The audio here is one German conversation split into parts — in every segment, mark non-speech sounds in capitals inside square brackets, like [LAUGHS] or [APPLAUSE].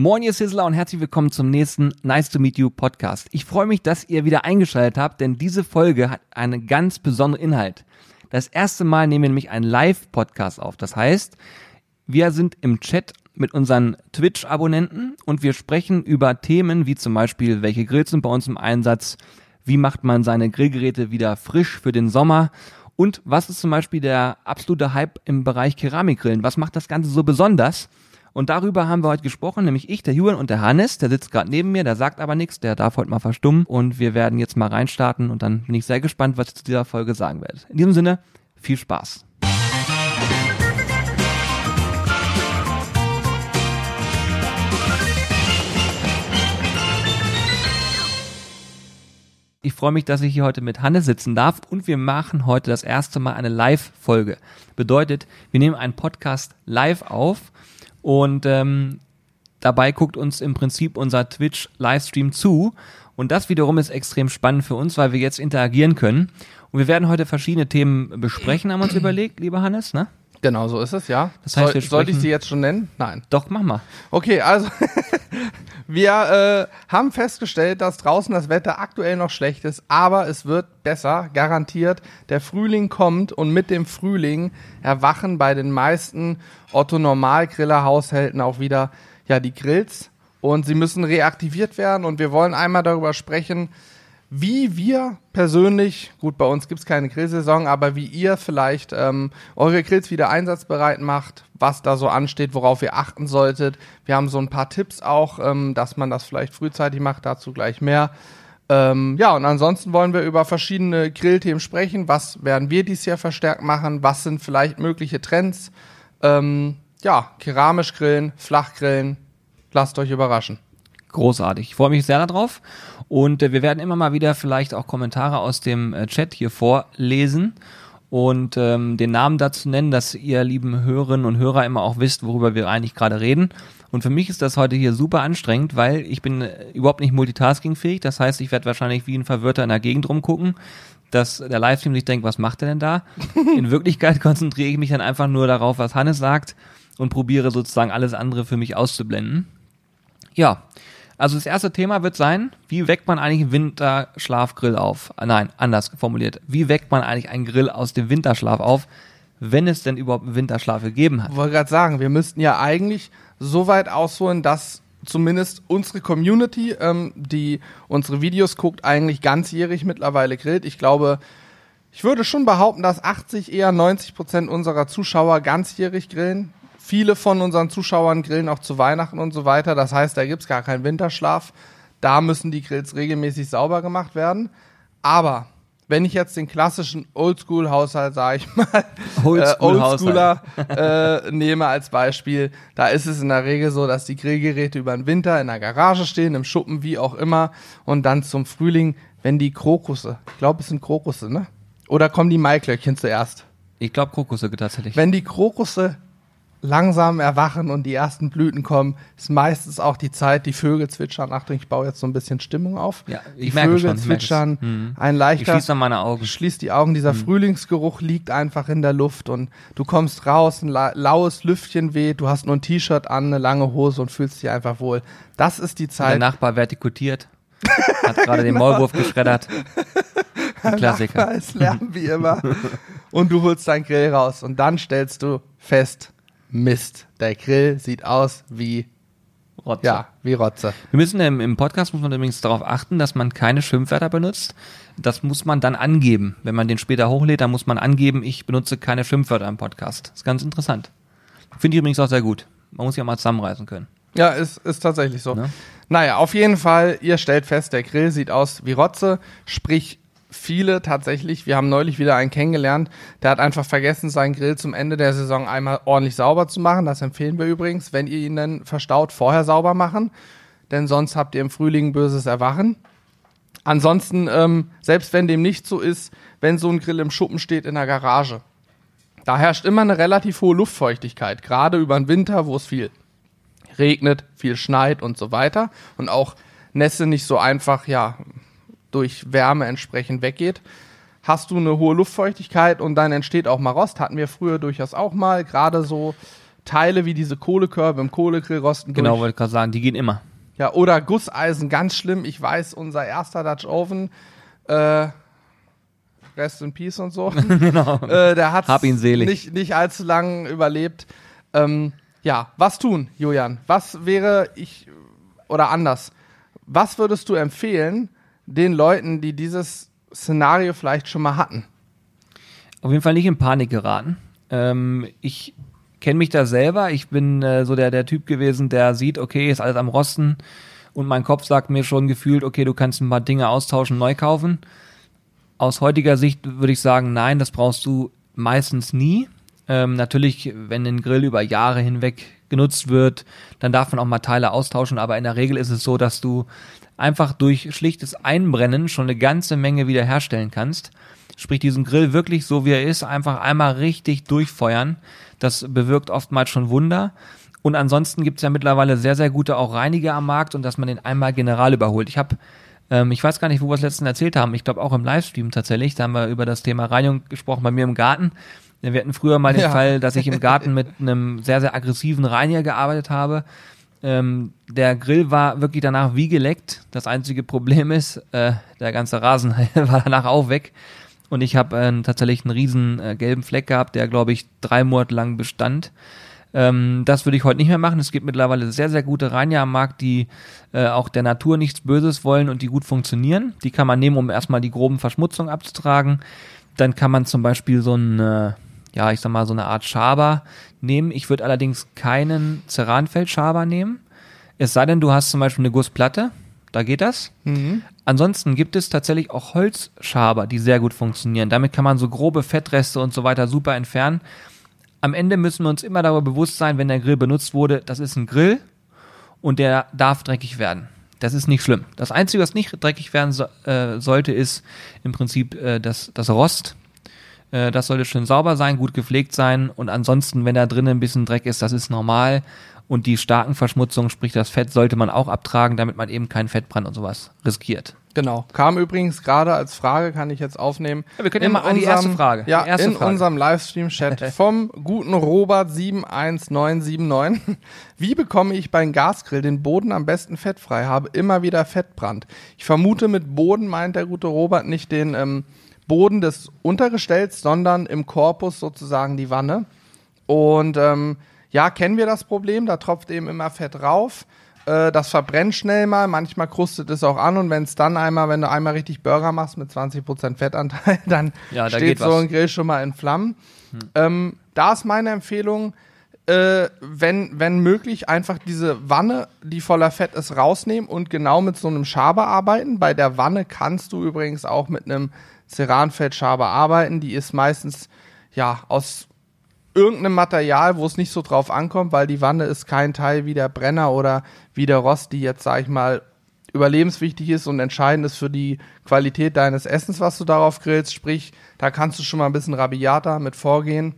Moin, ihr Sizzler und herzlich willkommen zum nächsten Nice to Meet You Podcast. Ich freue mich, dass ihr wieder eingeschaltet habt, denn diese Folge hat einen ganz besonderen Inhalt. Das erste Mal nehmen wir nämlich einen Live-Podcast auf. Das heißt, wir sind im Chat mit unseren Twitch-Abonnenten und wir sprechen über Themen wie zum Beispiel, welche Grills sind bei uns im Einsatz, wie macht man seine Grillgeräte wieder frisch für den Sommer und was ist zum Beispiel der absolute Hype im Bereich Keramikgrillen? Was macht das Ganze so besonders? Und darüber haben wir heute gesprochen, nämlich ich, der Julian und der Hannes. Der sitzt gerade neben mir, der sagt aber nichts, der darf heute mal verstummen. Und wir werden jetzt mal reinstarten und dann bin ich sehr gespannt, was ihr zu dieser Folge sagen werdet. In diesem Sinne, viel Spaß. Ich freue mich, dass ich hier heute mit Hannes sitzen darf und wir machen heute das erste Mal eine Live-Folge. Bedeutet, wir nehmen einen Podcast live auf und ähm, dabei guckt uns im Prinzip unser Twitch-Livestream zu. Und das wiederum ist extrem spannend für uns, weil wir jetzt interagieren können. Und wir werden heute verschiedene Themen besprechen, haben wir uns überlegt, lieber Hannes, ne? Genau, so ist es, ja. Das heißt, Soll, sollte ich sie jetzt schon nennen? Nein. Doch, mach mal. Okay, also [LAUGHS] wir äh, haben festgestellt, dass draußen das Wetter aktuell noch schlecht ist, aber es wird besser, garantiert. Der Frühling kommt und mit dem Frühling erwachen bei den meisten Otto-Normalgriller-Haushalten auch wieder ja die Grills und sie müssen reaktiviert werden und wir wollen einmal darüber sprechen, wie wir persönlich, gut, bei uns gibt's keine Grillsaison, aber wie ihr vielleicht ähm, eure Grills wieder einsatzbereit macht, was da so ansteht, worauf ihr achten solltet. Wir haben so ein paar Tipps auch, ähm, dass man das vielleicht frühzeitig macht, dazu gleich mehr. Ähm, ja, und ansonsten wollen wir über verschiedene Grillthemen sprechen. Was werden wir dieses Jahr verstärkt machen? Was sind vielleicht mögliche Trends? Ähm, ja, keramisch grillen, flach grillen. Lasst euch überraschen. Großartig. Ich freue mich sehr darauf. Und äh, wir werden immer mal wieder vielleicht auch Kommentare aus dem äh, Chat hier vorlesen und ähm, den Namen dazu nennen, dass ihr lieben Hörerinnen und Hörer immer auch wisst, worüber wir eigentlich gerade reden. Und für mich ist das heute hier super anstrengend, weil ich bin äh, überhaupt nicht multitaskingfähig. Das heißt, ich werde wahrscheinlich wie ein Verwirrter in der Gegend rumgucken, dass der Livestream sich denkt, was macht er denn da? [LAUGHS] In Wirklichkeit konzentriere ich mich dann einfach nur darauf, was Hannes sagt und probiere sozusagen alles andere für mich auszublenden. Ja, also das erste Thema wird sein, wie weckt man eigentlich einen Winterschlafgrill auf? Ah, Nein, anders formuliert. Wie weckt man eigentlich einen Grill aus dem Winterschlaf auf, wenn es denn überhaupt einen Winterschlaf gegeben hat? Ich wollte gerade sagen, wir müssten ja eigentlich so weit ausholen, dass zumindest unsere Community, ähm, die unsere Videos guckt, eigentlich ganzjährig mittlerweile grillt. Ich glaube, ich würde schon behaupten, dass 80, eher 90 Prozent unserer Zuschauer ganzjährig grillen. Viele von unseren Zuschauern grillen auch zu Weihnachten und so weiter. Das heißt, da gibt's gar keinen Winterschlaf. Da müssen die Grills regelmäßig sauber gemacht werden. Aber wenn ich jetzt den klassischen Oldschool-Haushalt, sage ich mal, [LAUGHS] äh, Oldschooler äh, nehme als Beispiel, da ist es in der Regel so, dass die Grillgeräte über den Winter in der Garage stehen, im Schuppen, wie auch immer, und dann zum Frühling, wenn die Krokusse, ich glaube, es sind Krokusse, ne? Oder kommen die Maiklöckchen zuerst? Ich glaube Krokusse tatsächlich. Wenn die Krokusse langsam erwachen und die ersten Blüten kommen, ist meistens auch die Zeit, die Vögel zwitschern. Achtung, ich baue jetzt so ein bisschen Stimmung auf. Ja, die ich merke Vögel schon, ich zwitschern, Mhm. ein ich leichter schließe noch meine Augen. schließt die Augen, dieser Frühlingsgeruch liegt einfach in der Luft und du kommst raus, ein la laues Lüftchen weht, du hast nur ein T-Shirt an, eine lange Hose und fühlst dich einfach wohl. Das ist die Der Zeit. Nachbar vertikutiert, hat gerade den [LAUGHS] Maulwurf geschreddert. [LAUGHS] Ein Klassiker. Ist Lärm wie immer. und du holst dein Grill raus und dann stellst du fest, Mist, der Grill sieht aus wie, Rotze. ja, wie Rotze. Wir müssen im, im Podcast muss man übrigens darauf achten, dass man keine Schimpfwörter benutzt. Das muss man dann angeben. Wenn man den später hochlädt, dann muss man angeben, ich benutze keine Schimpfwörter im Podcast. Das ist ganz interessant. Finde ich übrigens auch sehr gut. Man muss auch mal zusammenreißen können. Ja, ist, ist tatsächlich so. Ne? Naja, auf jeden Fall, ihr stellt fest, der Grill sieht aus wie Rotze, sprich viele tatsächlich, wir haben neulich wieder einen kennengelernt, der hat einfach vergessen, seinen Grill zum Ende der Saison einmal ordentlich sauber zu machen. Das empfehlen wir übrigens, wenn ihr ihn dann verstaut, vorher sauber machen, denn sonst habt ihr im Frühling böses Erwachen. Ansonsten, ähm, selbst wenn dem nicht so ist, wenn so ein Grill im Schuppen steht in der Garage, da herrscht immer eine relativ hohe Luftfeuchtigkeit, gerade über den Winter, wo es viel regnet, viel schneit und so weiter und auch Nässe nicht so einfach, ja, durch Wärme entsprechend weggeht, hast du eine hohe Luftfeuchtigkeit und dann entsteht auch mal Rost. Hatten wir früher durchaus auch mal, gerade so Teile wie diese Kohlekörbe im Kohlegrill rosten Genau, durch. wollte ich gerade sagen, die gehen immer. Ja, oder Gusseisen, ganz schlimm. Ich weiß, unser erster Dutch Oven, äh, Rest in Peace und so, [LAUGHS] genau. äh, der hat Hab ihn selig. nicht, nicht allzu lang überlebt. Ähm, ja, was tun, Julian? Was wäre ich, oder anders, was würdest du empfehlen den Leuten, die dieses Szenario vielleicht schon mal hatten? Auf jeden Fall nicht in Panik geraten. Ähm, ich kenne mich da selber. Ich bin äh, so der, der Typ gewesen, der sieht, okay, ist alles am Rosten. Und mein Kopf sagt mir schon gefühlt, okay, du kannst ein paar Dinge austauschen, neu kaufen. Aus heutiger Sicht würde ich sagen, nein, das brauchst du meistens nie. Ähm, natürlich, wenn ein Grill über Jahre hinweg genutzt wird, dann darf man auch mal Teile austauschen, aber in der Regel ist es so, dass du einfach durch schlichtes Einbrennen schon eine ganze Menge wiederherstellen kannst. Sprich, diesen Grill wirklich so wie er ist, einfach einmal richtig durchfeuern. Das bewirkt oftmals schon Wunder. Und ansonsten gibt's ja mittlerweile sehr, sehr gute auch Reiniger am Markt und dass man den einmal general überholt. Ich habe, ähm, ich weiß gar nicht, wo wir es letztens erzählt haben, ich glaube auch im Livestream tatsächlich, da haben wir über das Thema Reinigung gesprochen bei mir im Garten. Wir hatten früher mal den Ja. Fall, dass ich im [LAUGHS] Garten mit einem sehr, sehr aggressiven Reiniger gearbeitet habe. Ähm, der Grill war wirklich danach wie geleckt. Das einzige Problem ist, äh, der ganze Rasen [LAUGHS] war danach auch weg. Und ich habe äh, tatsächlich einen riesen äh, gelben Fleck gehabt, der, glaube ich, drei Monate lang bestand. Ähm, das würde ich heute nicht mehr machen. Es gibt mittlerweile sehr, sehr gute Reiniger am Markt, die äh, auch der Natur nichts Böses wollen und die gut funktionieren. Die kann man nehmen, um erstmal die groben Verschmutzungen abzutragen. Dann kann man zum Beispiel so ein, äh, ja, ich sag mal, so eine Art Schaber nehmen. Ich würde allerdings keinen Ceranfeld-Schaber nehmen. Es sei denn, du hast zum Beispiel eine Gussplatte. Da geht das. Ansonsten gibt es tatsächlich auch Holzschaber, die sehr gut funktionieren. Damit kann man so grobe Fettreste und so weiter super entfernen. Am Ende müssen wir uns immer darüber bewusst sein, wenn der Grill benutzt wurde, das ist ein Grill und der darf dreckig werden. Das ist nicht schlimm. Das Einzige, was nicht dreckig werden so, äh, sollte, ist im Prinzip äh, das, das Rost. Äh, das sollte schön sauber sein, gut gepflegt sein und ansonsten, wenn da drinnen ein bisschen Dreck ist, das ist normal. Und die starken Verschmutzungen, sprich das Fett, sollte man auch abtragen, damit man eben keinen Fettbrand und sowas riskiert. Genau. Kam übrigens gerade als Frage, kann ich jetzt aufnehmen. Ja, wir können ja mal an die erste Frage. Ja, erste in Frage. unserem Livestream-Chat [LAUGHS] vom guten Robert 71979. Wie bekomme ich beim Gasgrill den Boden am besten fettfrei? Habe immer wieder Fettbrand. Ich vermute, mit Boden meint der gute Robert nicht den ähm, Boden des Untergestells, sondern im Korpus sozusagen die Wanne. Und ähm, ja, kennen wir das Problem, da tropft eben immer Fett rauf. Äh, Das verbrennt schnell mal, manchmal krustet es auch an und wenn es dann einmal, wenn du einmal richtig Burger machst mit 20% Fettanteil, [LAUGHS] dann Ja, da steht geht so was. Hm. ein Grill schon mal in Flammen. Ähm, da ist meine Empfehlung, äh, wenn, wenn möglich, einfach diese Wanne, die voller Fett ist, rausnehmen und genau mit so einem Schaber arbeiten. Bei der Wanne kannst du übrigens auch mit einem Ceranfeldschaber arbeiten. Die ist meistens ja aus irgendeinem Material, wo es nicht so drauf ankommt, weil die Wanne ist kein Teil wie der Brenner oder wie der Rost, die jetzt, sag ich mal, überlebenswichtig ist und entscheidend ist für die Qualität deines Essens, was du darauf grillst. Sprich, da kannst du schon mal ein bisschen rabiater mit vorgehen.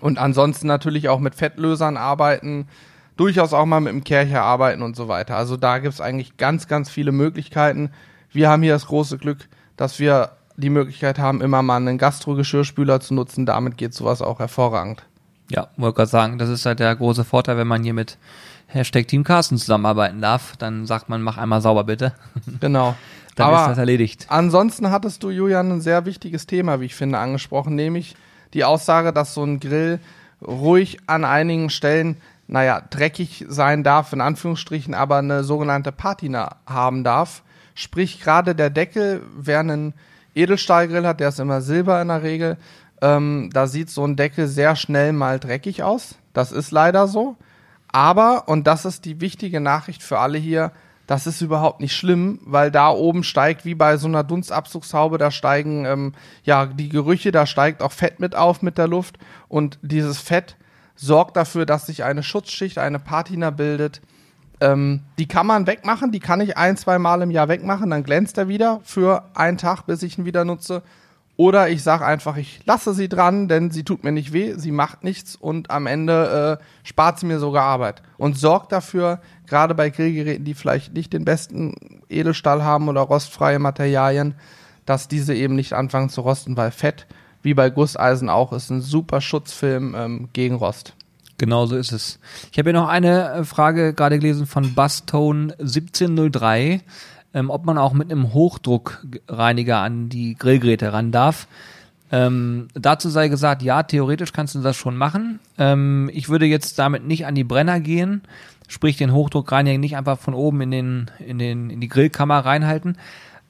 Und ansonsten natürlich auch mit Fettlösern arbeiten, durchaus auch mal mit dem Kercher arbeiten und so weiter. Also da gibt's eigentlich ganz, ganz viele Möglichkeiten. Wir haben hier das große Glück, dass wir die Möglichkeit haben, immer mal einen Gastro-Geschirrspüler zu nutzen. Damit geht sowas auch hervorragend. Ja, wollte gerade sagen, das ist halt der große Vorteil, wenn man hier mit Hashtag Team Carsten zusammenarbeiten darf, dann sagt man, mach einmal sauber bitte. [LAUGHS] Genau. [LAUGHS] Dann ist das Aber erledigt. ansonsten hattest du, Julian, ein sehr wichtiges Thema, wie ich finde, angesprochen, nämlich die Aussage, dass so ein Grill ruhig an einigen Stellen, naja, dreckig sein darf, in Anführungsstrichen, aber eine sogenannte Patina haben darf. Sprich, gerade der Deckel, wer einen Edelstahlgrill hat, der ist immer Silber in der Regel, ähm, da sieht so ein Deckel sehr schnell mal dreckig aus. Das ist leider so. Aber, und das ist die wichtige Nachricht für alle hier, das ist überhaupt nicht schlimm, weil da oben steigt, wie bei so einer Dunstabzugshaube, da steigen ähm, ja die Gerüche, da steigt auch Fett mit auf mit der Luft und dieses Fett sorgt dafür, dass sich eine Schutzschicht, eine Patina bildet. Ähm, die kann man wegmachen, die kann ich ein, zwei Mal im Jahr wegmachen, dann glänzt er wieder für einen Tag, bis ich ihn wieder nutze. Oder ich sage einfach, ich lasse sie dran, denn sie tut mir nicht weh, sie macht nichts und am Ende äh, spart sie mir sogar Arbeit. Und sorgt dafür, gerade bei Grillgeräten, die vielleicht nicht den besten Edelstahl haben oder rostfreie Materialien, dass diese eben nicht anfangen zu rosten, weil Fett, wie bei Gusseisen auch, ist ein super Schutzfilm ähm, gegen Rost. Genau so ist es. Ich habe hier noch eine äh, Frage gerade gelesen von Bustone 1703, ähm, ob man auch mit einem Hochdruckreiniger an die Grillgeräte ran darf. Ähm, dazu sei gesagt, ja, theoretisch kannst du das schon machen. Ähm, ich würde jetzt damit nicht an die Brenner gehen, sprich den Hochdruckreiniger nicht einfach von oben in den in den in die Grillkammer reinhalten.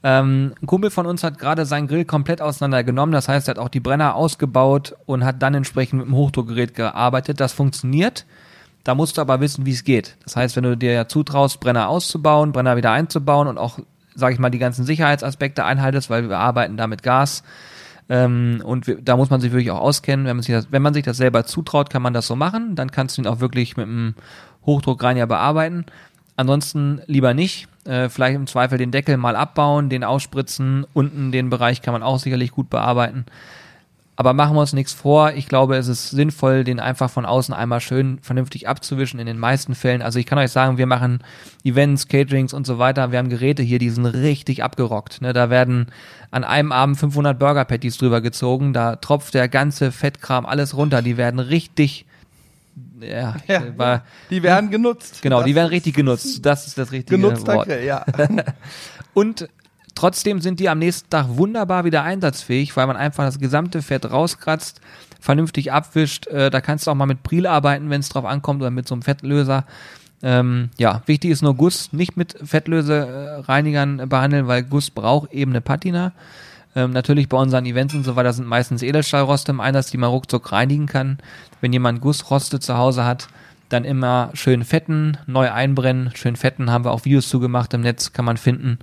Ähm, ein Kumpel von uns hat gerade seinen Grill komplett auseinandergenommen. Das heißt, er hat auch die Brenner ausgebaut und hat dann entsprechend mit dem Hochdruckgerät gearbeitet. Das funktioniert. Da musst du aber wissen, wie es geht. Das heißt, wenn du dir ja zutraust, Brenner auszubauen, Brenner wieder einzubauen und auch, sage ich mal, die ganzen Sicherheitsaspekte einhaltest, weil wir arbeiten da mit Gas. Ähm, und wir, da muss man sich wirklich auch auskennen. Wenn man, sich das, wenn man sich das selber zutraut, kann man das so machen. Dann kannst du ihn auch wirklich mit einem Hochdruckreiniger bearbeiten. Ansonsten lieber nicht. Äh, vielleicht im Zweifel den Deckel mal abbauen, den ausspritzen. Unten den Bereich kann man auch sicherlich gut bearbeiten. Aber machen wir uns nichts vor. Ich glaube, es ist sinnvoll, den einfach von außen einmal schön vernünftig abzuwischen in den meisten Fällen. Also ich kann euch sagen, wir machen Events, Caterings und so weiter. Wir haben Geräte hier, die sind richtig abgerockt. Ne? Da werden an einem Abend 500 Burger Patties drüber gezogen. Da tropft der ganze Fettkram alles runter. Die werden richtig ja, Ja, war, die werden genutzt. genau, Das die werden richtig genutzt. Das ist das richtige Genutzter Wort. Grill, ja. [LAUGHS] Und trotzdem sind die am nächsten Tag wunderbar wieder einsatzfähig, weil man einfach das gesamte Fett rauskratzt, vernünftig abwischt. Äh, da kannst du auch mal mit Priel arbeiten, wenn es drauf ankommt, oder mit so einem Fettlöser. Ähm, ja, wichtig ist nur Guss nicht mit Fettlösereinigern behandeln, weil Guss braucht eben eine Patina. Ähm, natürlich bei unseren Events und so weiter sind meistens Edelstahlroste im Einsatz, die man ruckzuck reinigen kann. Wenn jemand Gussroste zu Hause hat, dann immer schön fetten, neu einbrennen. Schön fetten haben wir auch Videos zugemacht im Netz, kann man finden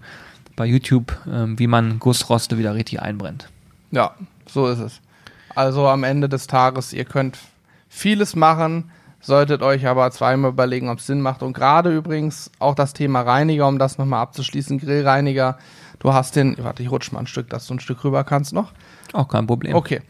bei YouTube, ähm, wie man Gussroste wieder richtig einbrennt. Ja, so ist es. Also am Ende des Tages, ihr könnt vieles machen, solltet euch aber zweimal überlegen, ob es Sinn macht. Und gerade übrigens auch das Thema Reiniger, um das nochmal abzuschließen, Grillreiniger. Du hast den, warte, ich rutsch mal ein Stück, dass du ein Stück rüber kannst noch. Auch kein Problem. Okay.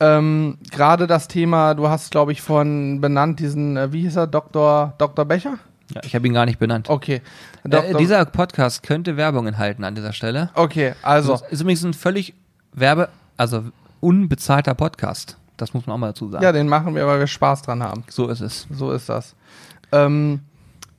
Ähm, gerade das Thema, du hast, glaube ich, von benannt diesen, äh, wie hieß er, Dr. Dr. Becher? Ja, ich habe ihn gar nicht benannt. Okay. Äh, Dr. dieser Podcast könnte Werbung enthalten an dieser Stelle. okay, also, Das ist übrigens ein völlig Werbe, also unbezahlter Podcast. Das muss man auch mal dazu sagen. ja, den machen wir, weil wir Spaß dran haben. So ist es. So ist das. Ähm,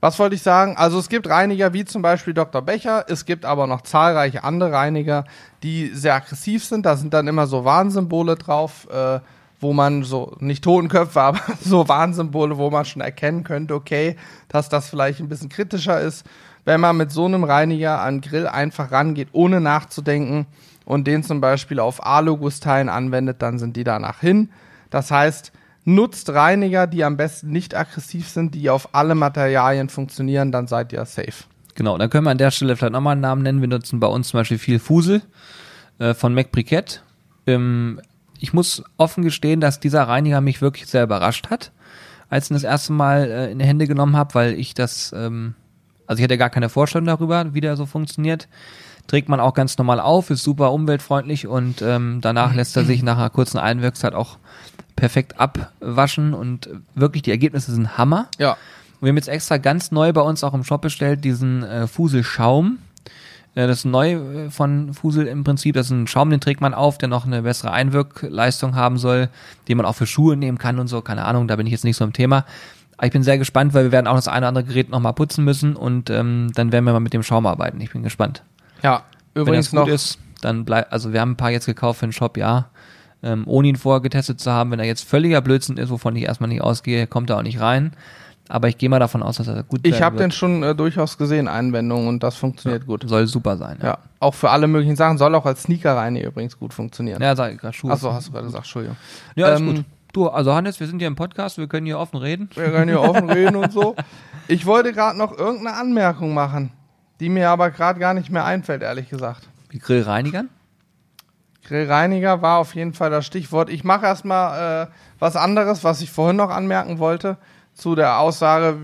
was wollte ich sagen? Also es gibt Reiniger wie zum Beispiel Dr. Becher, es gibt aber noch zahlreiche andere Reiniger, die sehr aggressiv sind. Da sind dann immer so Warnsymbole drauf, äh, wo man so, nicht Totenköpfe, [LAUGHS] aber so Warnsymbole, wo man schon erkennen könnte, okay, dass das vielleicht ein bisschen kritischer ist. Wenn man mit so einem Reiniger an Grill einfach rangeht, ohne nachzudenken und den zum Beispiel auf Alugussteilen anwendet, dann sind die danach hin. Das heißt, nutzt Reiniger, die am besten nicht aggressiv sind, die auf alle Materialien funktionieren, dann seid ihr safe. Genau, dann können wir an der Stelle vielleicht nochmal einen Namen nennen. Wir nutzen bei uns zum Beispiel viel Fusel äh, von Mac Briquette. Ähm, ich muss offen gestehen, dass dieser Reiniger mich wirklich sehr überrascht hat, als ich ihn das erste Mal äh, in die Hände genommen habe, weil ich das, ähm, also ich hatte gar keine Vorstellung darüber, wie der so funktioniert. Trägt man auch ganz normal auf, ist super umweltfreundlich und ähm, danach lässt er sich nach einer kurzen Einwirkzeit auch perfekt abwaschen und wirklich die Ergebnisse sind Hammer. Ja. Wir haben jetzt extra ganz neu bei uns auch im Shop bestellt, diesen äh, Fusel-Schaum. Äh, das ist neu äh, von Fusel im Prinzip. Das ist ein Schaum, den trägt man auf, der noch eine bessere Einwirkleistung haben soll, den man auch für Schuhe nehmen kann und so. Keine Ahnung, da bin ich jetzt nicht so im Thema. Aber ich bin sehr gespannt, weil wir werden auch das eine oder andere Gerät nochmal putzen müssen und ähm, dann werden wir mal mit dem Schaum arbeiten. Ich bin gespannt. Ja, Wenn übrigens das gut noch. ist, dann bleibt, also wir haben ein paar jetzt gekauft für den Shop, ja. Ähm, ohne ihn vorher getestet zu haben, wenn er jetzt völliger Blödsinn ist, wovon ich erstmal nicht ausgehe, kommt er auch nicht rein. Aber ich gehe mal davon aus, dass er gut Ich werden habe den schon äh, durchaus gesehen, Einwendungen, und das funktioniert gut. Soll super sein. Ja, auch für alle möglichen Sachen. Soll auch als Sneaker-Reiniger übrigens gut funktionieren. Ja, sag ich gerade Schuhe. Achso, hast du gerade gesagt, Entschuldigung. Ja, ist Ähm, gut. Du, also Hannes, wir sind hier im Podcast, wir können hier offen reden. Wir können hier offen [LAUGHS] reden und so. Ich wollte gerade noch irgendeine Anmerkung machen, die mir aber gerade gar nicht mehr einfällt, ehrlich gesagt. Wie Grillreinigern? Grillreiniger war auf jeden Fall das Stichwort. Ich mache erstmal äh, was anderes, was ich vorhin noch anmerken wollte, zu der Aussage,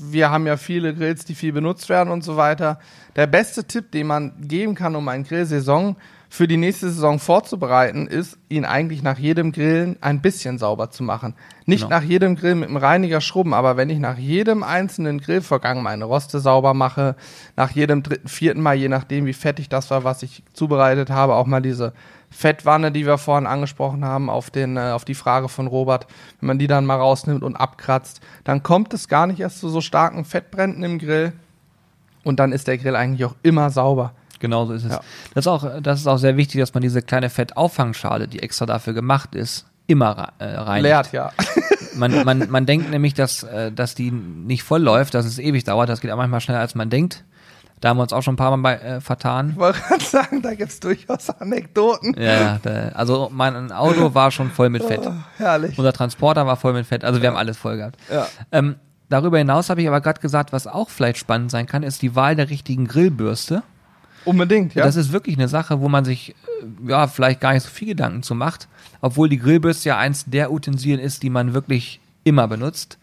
wir haben ja viele Grills, die viel benutzt werden und so weiter. Der beste Tipp, den man geben kann, um eine Grillsaison für die nächste Saison vorzubereiten, ist, ihn eigentlich nach jedem Grillen ein bisschen sauber zu machen. Nicht Genau. nach jedem Grill mit dem Reiniger schrubben, aber wenn ich nach jedem einzelnen Grillvorgang meine Roste sauber mache, nach jedem dritten, vierten Mal, je nachdem wie fettig das war, was ich zubereitet habe, auch mal diese Fettwanne, die wir vorhin angesprochen haben, auf, den, äh, auf die Frage von Robert, wenn man die dann mal rausnimmt und abkratzt, dann kommt es gar nicht erst zu so starken Fettbränden im Grill und dann ist der Grill eigentlich auch immer sauber. Genau so ist es. Ja. Das, ist auch, das ist auch sehr wichtig, dass man diese kleine Fettauffangschale, die extra dafür gemacht ist, immer äh, reinigt. Leert, ja. [LAUGHS] Man, man, man denkt nämlich, dass, äh, dass die nicht voll läuft, dass es ewig dauert. Das geht auch manchmal schneller, als man denkt. Da haben wir uns auch schon ein paar Mal bei, äh, vertan. Ich wollte gerade sagen, da gibt's durchaus Anekdoten. Ja, ja, da, also mein Auto war schon voll mit Fett. Oh, herrlich. Unser Transporter war voll mit Fett. Also wir haben alles voll gehabt. Ja. Ähm, darüber hinaus habe ich aber gerade gesagt, was auch vielleicht spannend sein kann, ist die Wahl der richtigen Grillbürste. Unbedingt, ja. Das ist wirklich eine Sache, wo man sich äh, ja vielleicht gar nicht so viel Gedanken zu macht, obwohl die Grillbürste ja eins der Utensilien ist, die man wirklich immer benutzt.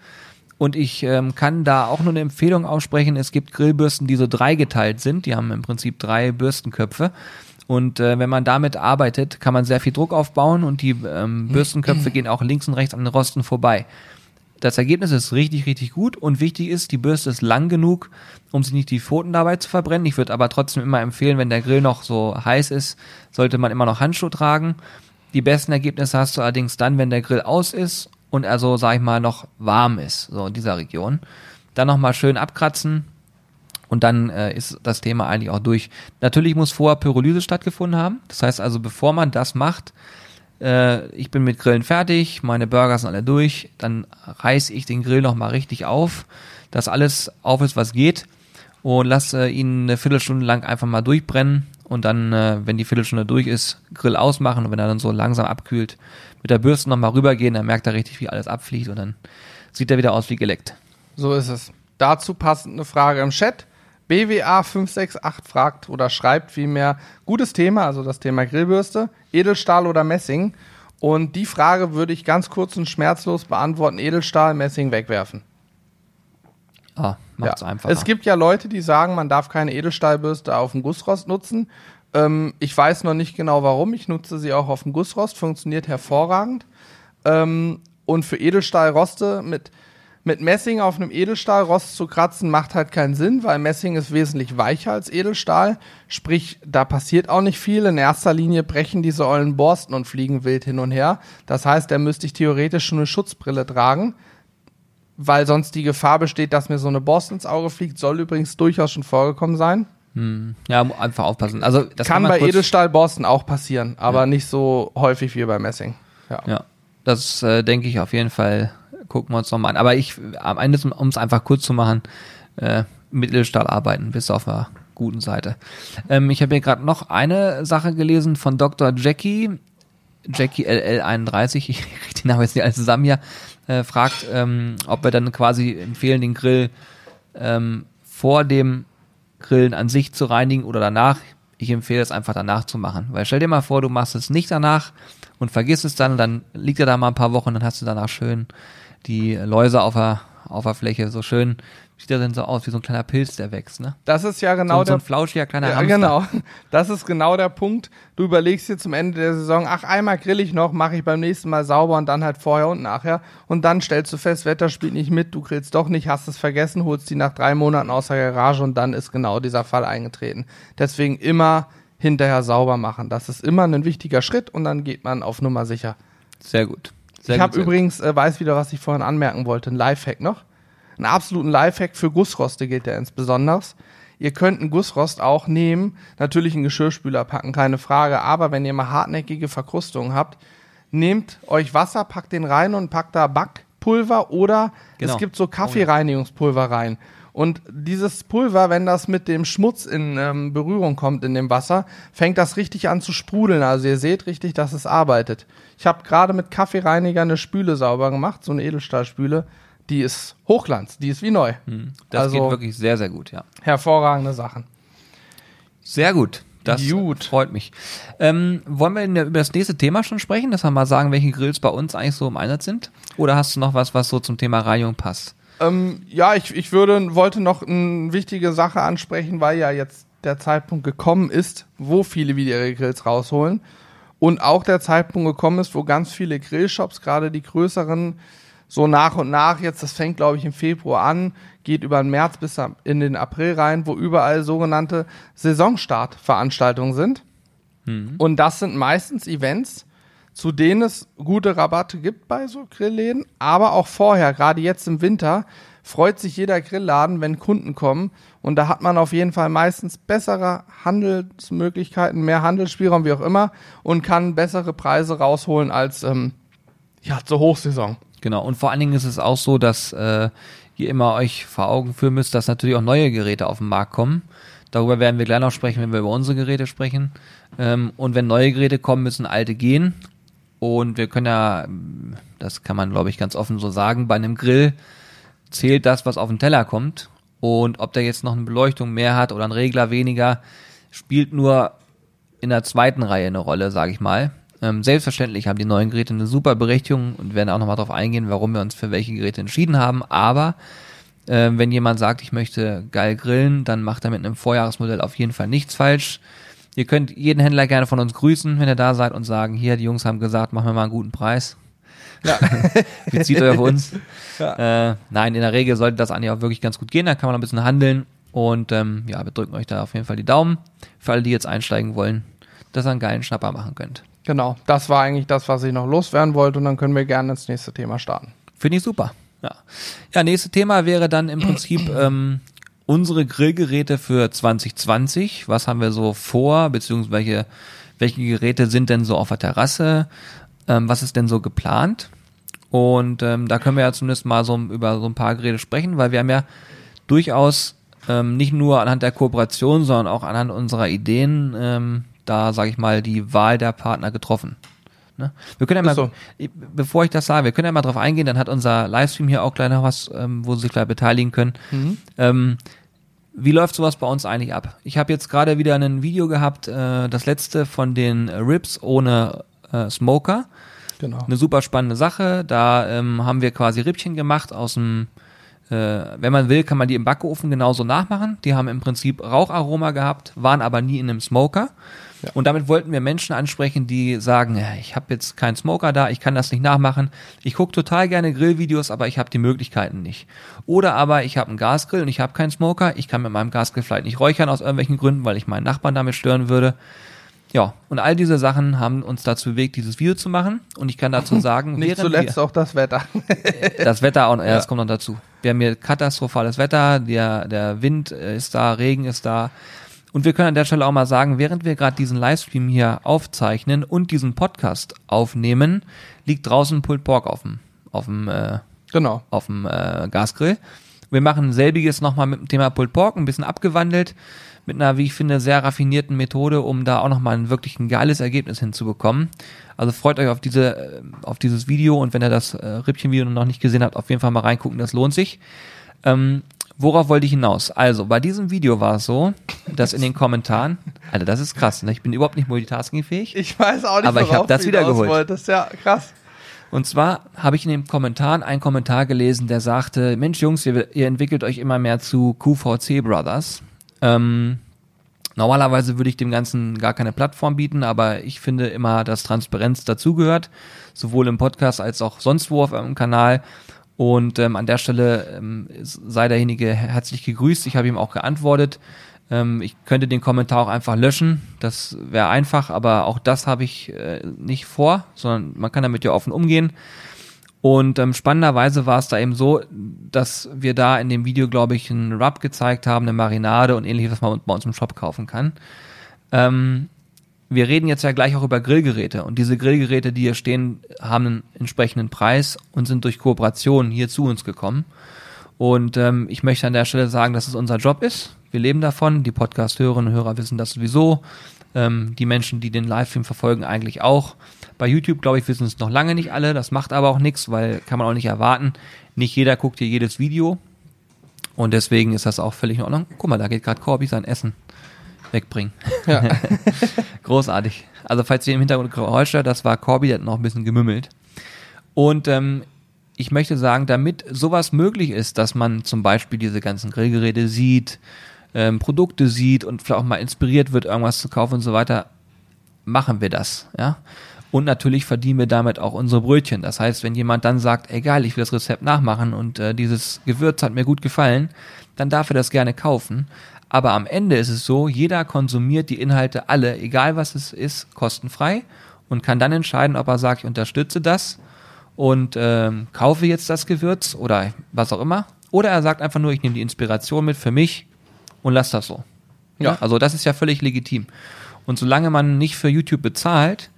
Und ich ähm, kann da auch nur eine Empfehlung aussprechen. Es gibt Grillbürsten, die so dreigeteilt sind. Die haben im Prinzip drei Bürstenköpfe. Und äh, wenn man damit arbeitet, kann man sehr viel Druck aufbauen und die ähm, Bürstenköpfe gehen auch links und rechts an den Rosten vorbei. Das Ergebnis ist richtig, richtig gut und wichtig ist, die Bürste ist lang genug, um sich nicht die Pfoten dabei zu verbrennen. Ich würde aber trotzdem immer empfehlen, wenn der Grill noch so heiß ist, sollte man immer noch Handschuhe tragen. Die besten Ergebnisse hast du allerdings dann, wenn der Grill aus ist und er so, sag ich mal, noch warm ist, so in dieser Region. Dann nochmal schön abkratzen und dann äh, ist das Thema eigentlich auch durch. Natürlich muss vorher Pyrolyse stattgefunden haben. Das heißt also, bevor man das macht, äh, ich bin mit Grillen fertig, meine Burger sind alle durch, dann reiße ich den Grill nochmal richtig auf, dass alles auf ist, was geht und lasse ihn eine Viertelstunde lang einfach mal durchbrennen und dann, äh, wenn die Viertelstunde durch ist, Grill ausmachen und wenn er dann so langsam abkühlt, mit der Bürste nochmal rübergehen, dann merkt er richtig, wie alles abfliegt und dann sieht er wieder aus wie geleckt. So ist es. Dazu passend eine Frage im Chat. BWA568 fragt oder schreibt vielmehr, gutes Thema, also das Thema Grillbürste, Edelstahl oder Messing. Und die Frage würde ich ganz kurz und schmerzlos beantworten, Edelstahl, Messing wegwerfen. Ah, macht's ja. einfacher. Es gibt ja Leute, die sagen, man darf keine Edelstahlbürste auf dem Gussrost nutzen. Ähm, ich weiß noch nicht genau warum. Ich nutze sie auch auf dem Gussrost, funktioniert hervorragend. Ähm, und für Edelstahlroste mit, mit Messing auf einem Edelstahlrost zu kratzen, macht halt keinen Sinn, weil Messing ist wesentlich weicher als Edelstahl. Sprich, da passiert auch nicht viel. In erster Linie brechen diese ollen Borsten und fliegen wild hin und her. Das heißt, da müsste ich theoretisch schon eine Schutzbrille tragen weil sonst die Gefahr besteht, dass mir so eine Borste ins Auge fliegt. Soll übrigens durchaus schon vorgekommen sein. ja, mu- einfach aufpassen. Also das kann man bei Edelstahlborsten auch passieren, aber nicht so häufig wie bei Messing. Ja. Ja, das äh, denke ich auf jeden Fall. Gucken wir uns nochmal an. Aber ich, am Ende, um es einfach kurz zu machen, äh, mit Edelstahl arbeiten, bist du auf der guten Seite. Ähm, ich habe hier gerade noch eine Sache gelesen von Dr. Jackie, Jackie LL31, [LAUGHS] ich kriege den Namen jetzt nicht alle zusammen hier, äh, fragt, ähm, ob wir dann quasi empfehlen, den Grill ähm, vor dem Grillen an sich zu reinigen oder danach. Ich empfehle es einfach danach zu machen. Weil stell dir mal vor, du machst es nicht danach und vergisst es dann, dann liegt er da mal ein paar Wochen, dann hast du danach schön die Läuse auf der, auf der Fläche, so schön, sieht er dann so aus wie so ein kleiner Pilz, der wächst, ne? Das ist ja genau so, so der ein flauschiger kleiner Ja, Hamster. genau. Das ist genau der Punkt. Du überlegst dir zum Ende der Saison, ach, einmal grill ich noch, mache ich beim nächsten Mal sauber und dann halt vorher und nachher. Und dann stellst du fest, Wetter spielt nicht mit, du grillst doch nicht, hast es vergessen, holst die nach drei Monaten aus der Garage und dann ist genau dieser Fall eingetreten. Deswegen immer hinterher sauber machen. Das ist immer ein wichtiger Schritt und dann geht man auf Nummer sicher. Sehr gut. Sehr ich habe übrigens, äh, weiß wieder, was ich vorhin anmerken wollte, ein Lifehack noch. Einen absoluten Lifehack für Gussroste gilt der insbesondere. Ihr könnt einen Gussrost auch nehmen, natürlich einen Geschirrspüler packen, keine Frage, aber wenn ihr mal hartnäckige Verkrustungen habt, nehmt euch Wasser, packt den rein und packt da Backpulver oder Genau. es gibt so Kaffeereinigungspulver rein. Und dieses Pulver, wenn das mit dem Schmutz in ähm, Berührung kommt in dem Wasser, fängt das richtig an zu sprudeln. Also ihr seht richtig, dass es arbeitet. Ich habe gerade mit Kaffeereiniger eine Spüle sauber gemacht, so eine Edelstahlspüle. Die ist Hochglanz, die ist wie neu. Das also geht wirklich sehr, sehr gut, ja. hervorragende Sachen. Sehr gut. Das Gut. freut mich. Ähm, wollen wir denn über das nächste Thema schon sprechen, dass wir mal sagen, welche Grills bei uns eigentlich so im Einsatz sind? Oder hast du noch was, was so zum Thema Reinigung passt? Ähm, ja, ich, ich würde, wollte noch eine wichtige Sache ansprechen, weil ja jetzt der Zeitpunkt gekommen ist, wo viele wieder ihre Grills rausholen. Und auch der Zeitpunkt gekommen ist, wo ganz viele Grillshops, gerade die größeren, so nach und nach, jetzt, das fängt glaube ich im Februar an, geht über den März bis in den April rein, wo überall sogenannte Saisonstartveranstaltungen sind. Mhm. Und das sind meistens Events, zu denen es gute Rabatte gibt bei so Grillläden, aber auch vorher, gerade jetzt im Winter, freut sich jeder Grillladen, wenn Kunden kommen. Und da hat man auf jeden Fall meistens bessere Handelsmöglichkeiten, mehr Handelsspielraum, wie auch immer, und kann bessere Preise rausholen als ähm, ja, zur Hochsaison. Genau, und vor allen Dingen ist es auch so, dass äh, ihr immer euch vor Augen führen müsst, dass natürlich auch neue Geräte auf den Markt kommen. Darüber werden wir gleich noch sprechen, wenn wir über unsere Geräte sprechen. Ähm, und wenn neue Geräte kommen, müssen alte gehen. Und wir können ja, das kann man glaube ich ganz offen so sagen, bei einem Grill zählt das, was auf den Teller kommt. Und ob der jetzt noch eine Beleuchtung mehr hat oder einen Regler weniger, spielt nur in der zweiten Reihe eine Rolle, sage ich mal. Ähm, selbstverständlich haben die neuen Geräte eine super Berechtigung und werden auch nochmal darauf eingehen, warum wir uns für welche Geräte entschieden haben. Aber äh, wenn jemand sagt, ich möchte geil grillen, dann macht er mit einem Vorjahresmodell auf jeden Fall nichts falsch. Ihr könnt jeden Händler gerne von uns grüßen, wenn ihr da seid und sagen, hier, die Jungs haben gesagt, machen wir mal einen guten Preis. Ja. [LAUGHS] Bezieht euch auf uns. Ja. Äh, nein, in der Regel sollte das eigentlich auch wirklich ganz gut gehen. Da kann man ein bisschen handeln. Und ähm, ja, wir drücken euch da auf jeden Fall die Daumen. Für alle, die jetzt einsteigen wollen, dass ihr einen geilen Schnapper machen könnt. Genau, das war eigentlich das, was ich noch loswerden wollte. Und dann können wir gerne ins nächste Thema starten. Finde ich super. Ja. ja, nächstes Thema wäre dann im [CLEARS THROAT] Prinzip ähm, unsere Grillgeräte für 2020. Was haben wir so vor, beziehungsweise welche Geräte sind denn so auf der Terrasse? ähm, was ist denn so geplant? Und ähm, da können wir ja zumindest mal so über so ein paar Geräte sprechen, weil wir haben ja durchaus ähm, nicht nur anhand der Kooperation, sondern auch anhand unserer Ideen ähm, da, sage ich mal, die Wahl der Partner getroffen. Ne? Wir können ja mal, so. bevor ich das sage, wir können ja mal drauf eingehen, dann hat unser Livestream hier auch gleich noch was, ähm, wo Sie sich gleich beteiligen können. Mhm. Ähm, wie läuft sowas bei uns eigentlich ab? Ich habe jetzt gerade wieder ein Video gehabt, äh, das letzte von den Rips ohne äh, Smoker. Genau. Eine super spannende Sache. Da ähm, haben wir quasi Rippchen gemacht aus dem, äh, wenn man will, kann man die im Backofen genauso nachmachen. Die haben im Prinzip Raucharoma gehabt, waren aber nie in einem Smoker. Ja. Und damit wollten wir Menschen ansprechen, die sagen, ja, ich habe jetzt keinen Smoker da, ich kann das nicht nachmachen. Ich gucke total gerne Grillvideos, aber ich habe die Möglichkeiten nicht. Oder aber ich habe einen Gasgrill und ich habe keinen Smoker. Ich kann mit meinem Gasgrill vielleicht nicht räuchern aus irgendwelchen Gründen, weil ich meinen Nachbarn damit stören würde. Ja, und all diese Sachen haben uns dazu bewegt, dieses Video zu machen. Und ich kann dazu [LAUGHS] sagen, nicht zuletzt wir, auch das Wetter. das Wetter auch, ja, das kommt noch dazu. Wir haben hier katastrophales Wetter, der, der Wind ist da, Regen ist da. Und wir können an der Stelle auch mal sagen, während wir gerade diesen Livestream hier aufzeichnen und diesen Podcast aufnehmen, liegt draußen Pulled Pork auf dem, auf dem, äh, genau. auf dem äh, Gasgrill. Wir machen selbiges nochmal mit dem Thema Pulled Pork, ein bisschen abgewandelt mit einer, wie ich finde, sehr raffinierten Methode, um da auch nochmal ein wirklich ein geiles Ergebnis hinzubekommen. Also freut euch auf diese, äh, auf dieses Video und wenn ihr das äh, Rippchen-Video noch nicht gesehen habt, auf jeden Fall mal reingucken, das lohnt sich. Ähm, worauf wollte ich hinaus? Also, bei diesem Video war es so, dass in den Kommentaren, Alter, das ist krass, ne? Ich bin überhaupt nicht multitaskingfähig. Ich weiß auch nicht, aber ich habe das wieder geholt. Das ist ja krass. Und zwar habe ich in den Kommentaren einen Kommentar gelesen, der sagte, Mensch Jungs, ihr, ihr entwickelt euch immer mehr zu QVC Brothers. Ähm, normalerweise würde ich dem Ganzen gar keine Plattform bieten, aber ich finde immer, dass Transparenz dazugehört, sowohl im Podcast als auch sonst wo auf einem Kanal. Und ähm, an der Stelle ähm, sei derjenige herzlich gegrüßt. Ich habe ihm auch geantwortet. Ähm, ich könnte den Kommentar auch einfach löschen. Das wäre einfach, aber auch das habe ich äh, nicht vor, sondern man kann damit ja offen umgehen. Und ähm, spannenderweise war es da eben so, dass wir da in dem Video, glaube ich, einen Rub gezeigt haben, eine Marinade und ähnliches, was man bei uns im Shop kaufen kann. Ähm, wir reden jetzt ja gleich auch über Grillgeräte und diese Grillgeräte, die hier stehen, haben einen entsprechenden Preis und sind durch Kooperation hier zu uns gekommen. Und ähm, ich möchte an der Stelle sagen, dass es unser Job ist. Wir leben davon. Die Podcast-Hörerinnen und Hörer wissen das sowieso. Ähm, die Menschen, die den Livestream verfolgen, eigentlich auch. Bei YouTube, glaube ich, wissen es noch lange nicht alle. Das macht aber auch nichts, weil kann man auch nicht erwarten. Nicht jeder guckt hier jedes Video. Und deswegen ist das auch völlig in Ordnung. Guck mal, da geht gerade Corby sein Essen wegbringen. Ja. [LAUGHS] Großartig. Also falls ihr im Hintergrund Geräusch hört, das war Corby, der hat noch ein bisschen gemümmelt. Und ähm, ich möchte sagen, damit sowas möglich ist, dass man zum Beispiel diese ganzen Grillgeräte sieht, ähm, Produkte sieht und vielleicht auch mal inspiriert wird, irgendwas zu kaufen und so weiter, machen wir das, ja. Und natürlich verdienen wir damit auch unsere Brötchen. Das heißt, wenn jemand dann sagt, egal, ich will das Rezept nachmachen und äh, dieses Gewürz hat mir gut gefallen, dann darf er das gerne kaufen. Aber am Ende ist es so, jeder konsumiert die Inhalte alle, egal was es ist, kostenfrei und kann dann entscheiden, ob er sagt, ich unterstütze das und ähm, kaufe jetzt das Gewürz oder was auch immer. Oder er sagt einfach nur, ich nehme die Inspiration mit für mich und lass das so. Ja. Also das ist ja völlig legitim. Und solange man nicht für YouTube bezahlt,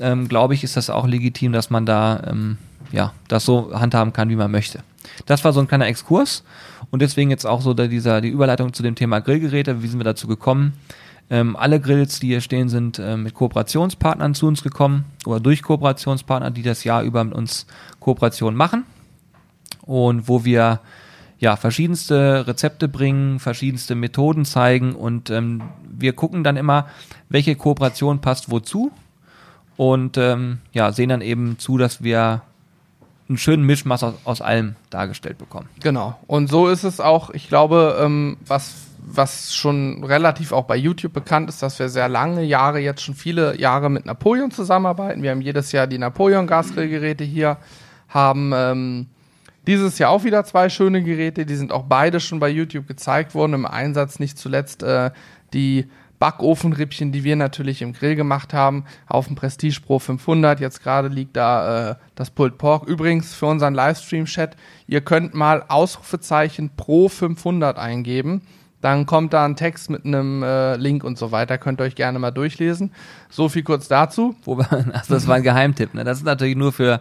ähm, glaube ich, ist das auch legitim, dass man da ähm, ja das so handhaben kann, wie man möchte. Das war so ein kleiner Exkurs und deswegen jetzt auch so dieser die Überleitung zu dem Thema Grillgeräte. Wie sind wir dazu gekommen? Ähm, alle Grills, die hier stehen, sind äh, mit Kooperationspartnern zu uns gekommen oder durch Kooperationspartner, die das Jahr über mit uns Kooperationen machen und wo wir ja verschiedenste Rezepte bringen, verschiedenste Methoden zeigen und ähm, wir gucken dann immer, welche Kooperation passt wozu und ähm, ja, sehen dann eben zu, dass wir einen schönen Mischmaß aus, aus allem dargestellt bekommen. Genau. Und so ist es auch, ich glaube, ähm, was, was schon relativ auch bei YouTube bekannt ist, dass wir sehr lange Jahre, jetzt schon viele Jahre mit Napoleon zusammenarbeiten. Wir haben jedes Jahr die Napoleon-Gasgrillgeräte hier, haben ähm, dieses Jahr auch wieder zwei schöne Geräte, die sind auch beide schon bei YouTube gezeigt worden, im Einsatz nicht zuletzt äh, die Backofenrippchen, die wir natürlich im Grill gemacht haben, auf dem Prestige Pro 500. Jetzt gerade liegt da äh, das Pulled Pork. Übrigens für unseren Livestream-Chat, ihr könnt mal Ausrufezeichen Pro 500 eingeben. Dann kommt da ein Text mit einem äh, Link und so weiter. Könnt ihr euch gerne mal durchlesen. So viel kurz dazu. [LAUGHS] also das war ein Geheimtipp. Ne? Das ist natürlich nur für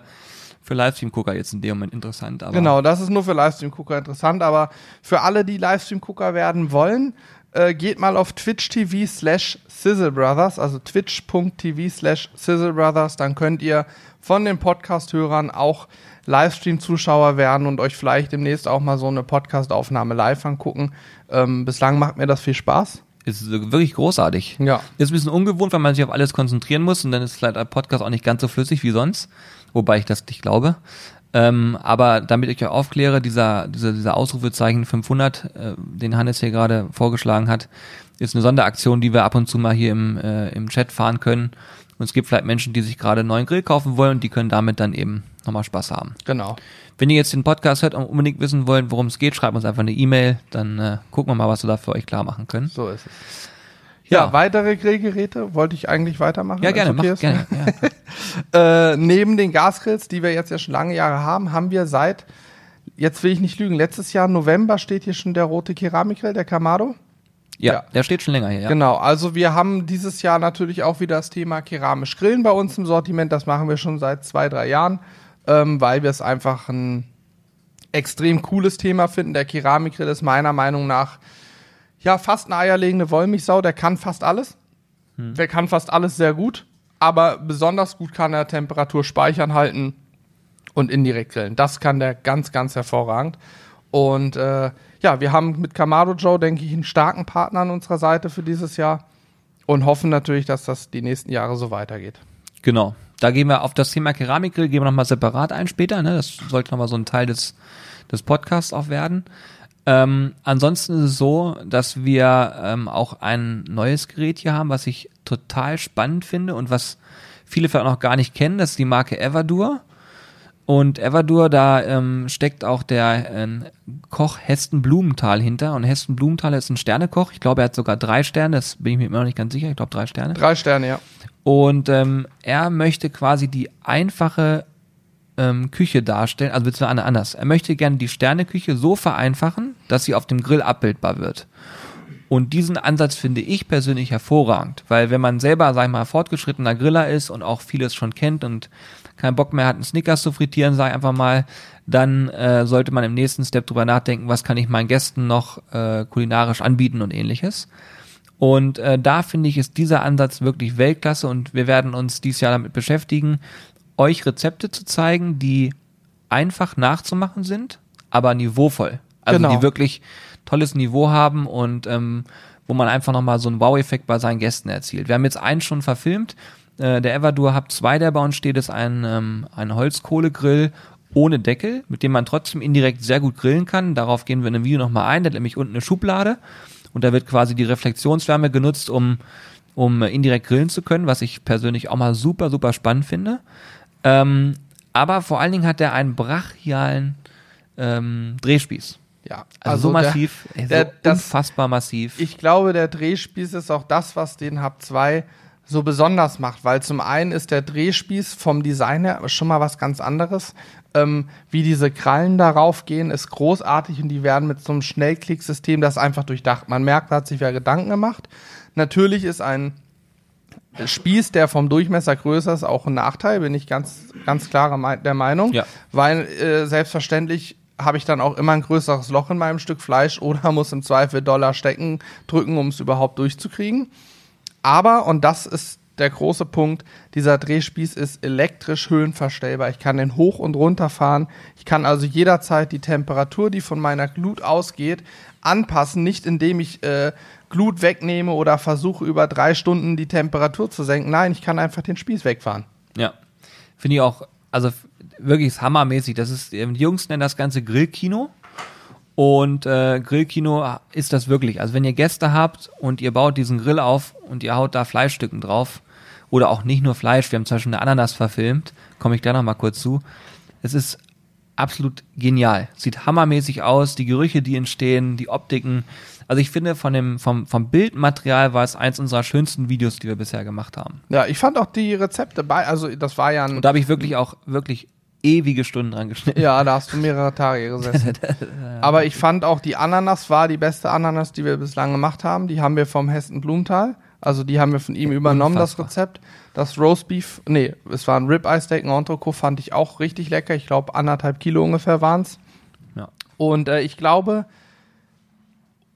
für Livestream-Gucker jetzt in dem Moment interessant. Aber genau, das ist nur für Livestream-Gucker interessant, aber für alle, die Livestream-Gucker werden wollen, äh, geht mal auf Twitch TV slash Sizzle Brothers, also twitch.tv slash Sizzle Brothers, dann könnt ihr von den Podcast-Hörern auch Livestream-Zuschauer werden und euch vielleicht demnächst auch mal so eine Podcast-Aufnahme live angucken. Ähm, bislang macht mir das viel Spaß. Ist wirklich großartig. Ja. Ist ein bisschen ungewohnt, weil man sich auf alles konzentrieren muss und dann ist vielleicht ein Podcast auch nicht ganz so flüssig wie sonst, wobei ich das nicht glaube. Ähm, aber damit ich euch aufkläre, dieser, dieser, dieser Ausrufezeichen 500, äh, den Hannes hier gerade vorgeschlagen hat, ist eine Sonderaktion, die wir ab und zu mal hier im, äh, im Chat fahren können. Und es gibt vielleicht Menschen, die sich gerade einen neuen Grill kaufen wollen und die können damit dann eben nochmal Spaß haben. Genau. Wenn ihr jetzt den Podcast hört und unbedingt wissen wollt, worum es geht, schreibt uns einfach eine E-Mail, dann äh, gucken wir mal, was wir da für euch klar machen können. So ist es. Ja, ja, weitere Grillgeräte wollte ich eigentlich weitermachen. Ja, gerne, okay mach, gerne. Ja. [LAUGHS] äh, neben den Gasgrills, die wir jetzt ja schon lange Jahre haben, haben wir seit, jetzt will ich nicht lügen, letztes Jahr November steht hier schon der rote Keramikgrill, der Kamado. Ja, ja, der steht schon länger hier. Ja. Genau, also wir haben dieses Jahr natürlich auch wieder das Thema keramisch Grillen bei uns im Sortiment. Das machen wir schon seit zwei, drei Jahren, ähm, weil wir es einfach ein extrem cooles Thema finden. Der Keramikgrill ist meiner Meinung nach ja, fast eine eierlegende Wollmilchsau, der kann fast alles. Hm. Der kann fast alles sehr gut, aber besonders gut kann er Temperatur speichern halten und indirekt grillen. Das kann der ganz, ganz hervorragend. Und äh, ja, wir haben mit Kamado Joe, denke ich, einen starken Partner an unserer Seite für dieses Jahr und hoffen natürlich, dass das die nächsten Jahre so weitergeht. Genau. Da gehen wir auf das Thema Keramikgrill, gehen wir nochmal separat ein später. Ne? Das sollte nochmal so ein Teil des, des Podcasts auch werden. Ähm, ansonsten ist es so, dass wir ähm, auch ein neues Gerät hier haben, was ich total spannend finde und was viele vielleicht noch gar nicht kennen. Das ist die Marke Everdur. Und Everdur, da ähm, steckt auch der äh, Koch Hesten Blumenthal hinter. Und Hesten Blumenthal ist ein Sternekoch. Ich glaube, er hat sogar drei Sterne. Das bin ich mir immer noch nicht ganz sicher. Ich glaube, drei Sterne. Drei Sterne, ja. Und ähm, er möchte quasi die einfache ähm, Küche darstellen, also beziehungsweise anders. Er möchte gerne die Sterneküche so vereinfachen, dass sie auf dem Grill abbildbar wird. Und diesen Ansatz finde ich persönlich hervorragend, weil wenn man selber, sag ich mal, fortgeschrittener Griller ist und auch vieles schon kennt und keinen Bock mehr hat, einen Snickers zu frittieren, sag ich einfach mal, dann äh, sollte man im nächsten Step drüber nachdenken, was kann ich meinen Gästen noch äh, kulinarisch anbieten und ähnliches. Und äh, da finde ich, ist dieser Ansatz wirklich Weltklasse und wir werden uns dieses Jahr damit beschäftigen, euch Rezepte zu zeigen, die einfach nachzumachen sind, aber niveauvoll. Also genau. die wirklich tolles Niveau haben und ähm, wo man einfach nochmal so einen Wow-Effekt bei seinen Gästen erzielt. Wir haben jetzt einen schon verfilmt. Äh, der Everdur Hub 2, der bei uns steht, ist ein, ähm, ein Holzkohlegrill ohne Deckel, mit dem man trotzdem indirekt sehr gut grillen kann. Darauf gehen wir in einem Video nochmal ein. Der hat nämlich unten eine Schublade Und da wird quasi die Reflexionswärme genutzt, um, um indirekt grillen zu können, was ich persönlich auch mal super, super spannend finde. Ähm, aber vor allen Dingen hat er einen brachialen ähm, Drehspieß. Ja, Also, so der- massiv, so der- das- unfassbar massiv. Ich glaube, der Drehspieß ist auch das, was den Hub 2 so besonders macht, weil zum einen ist der Drehspieß vom Design her schon mal was ganz anderes. Ähm, wie diese Krallen darauf gehen, ist großartig und die werden mit so einem Schnellklicksystem das einfach durchdacht. Man merkt, da hat sich wer Gedanken gemacht. Natürlich ist ein Spieß, der vom Durchmesser größer ist, auch ein Nachteil, bin ich ganz, ganz klar der Meinung. Ja. Weil äh, selbstverständlich habe ich dann auch immer ein größeres Loch in meinem Stück Fleisch oder [LAUGHS] muss im Zweifel Dollar stecken, drücken, um es überhaupt durchzukriegen. Aber, und das ist der große Punkt, dieser Drehspieß ist elektrisch höhenverstellbar. Ich kann den hoch und runter fahren. Ich kann also jederzeit die Temperatur, die von meiner Glut ausgeht, anpassen, nicht indem ich äh, Glut wegnehme oder versuche über drei Stunden die Temperatur zu senken. Nein, ich kann einfach den Spieß wegfahren. Ja. Finde ich auch, also wirklich hammermäßig. Das ist, die Jungs nennen das Ganze Grillkino. Und äh, Grillkino ist das wirklich. Also wenn ihr Gäste habt und ihr baut diesen Grill auf und ihr haut da Fleischstücken drauf, oder auch nicht nur Fleisch, wir haben zum Beispiel eine Ananas verfilmt, komme ich gleich noch mal kurz zu. Es ist absolut genial. Sieht hammermäßig aus, die Gerüche, die entstehen, die Optiken. Also ich finde, von dem, vom, vom Bildmaterial war es eins unserer schönsten Videos, die wir bisher gemacht haben. Ja, ich fand auch die Rezepte bei, also das war ja ein, Und da habe ich wirklich auch wirklich ewige Stunden dran geschnitten. Ja, da hast du mehrere Tage gesessen. [LAUGHS] Aber ich fand auch die Ananas war die beste Ananas, die wir bislang gemacht haben. Die haben wir vom Hessen Blumenthal. Also die haben wir von ihm übernommen, das Unfassbar. Rezept. Das Roastbeef, nee, es war ein Ribeye Steak, ein Entrecot, fand ich auch richtig lecker. Ich glaube, anderthalb Kilo ungefähr waren's. Ja. Und äh, ich glaube,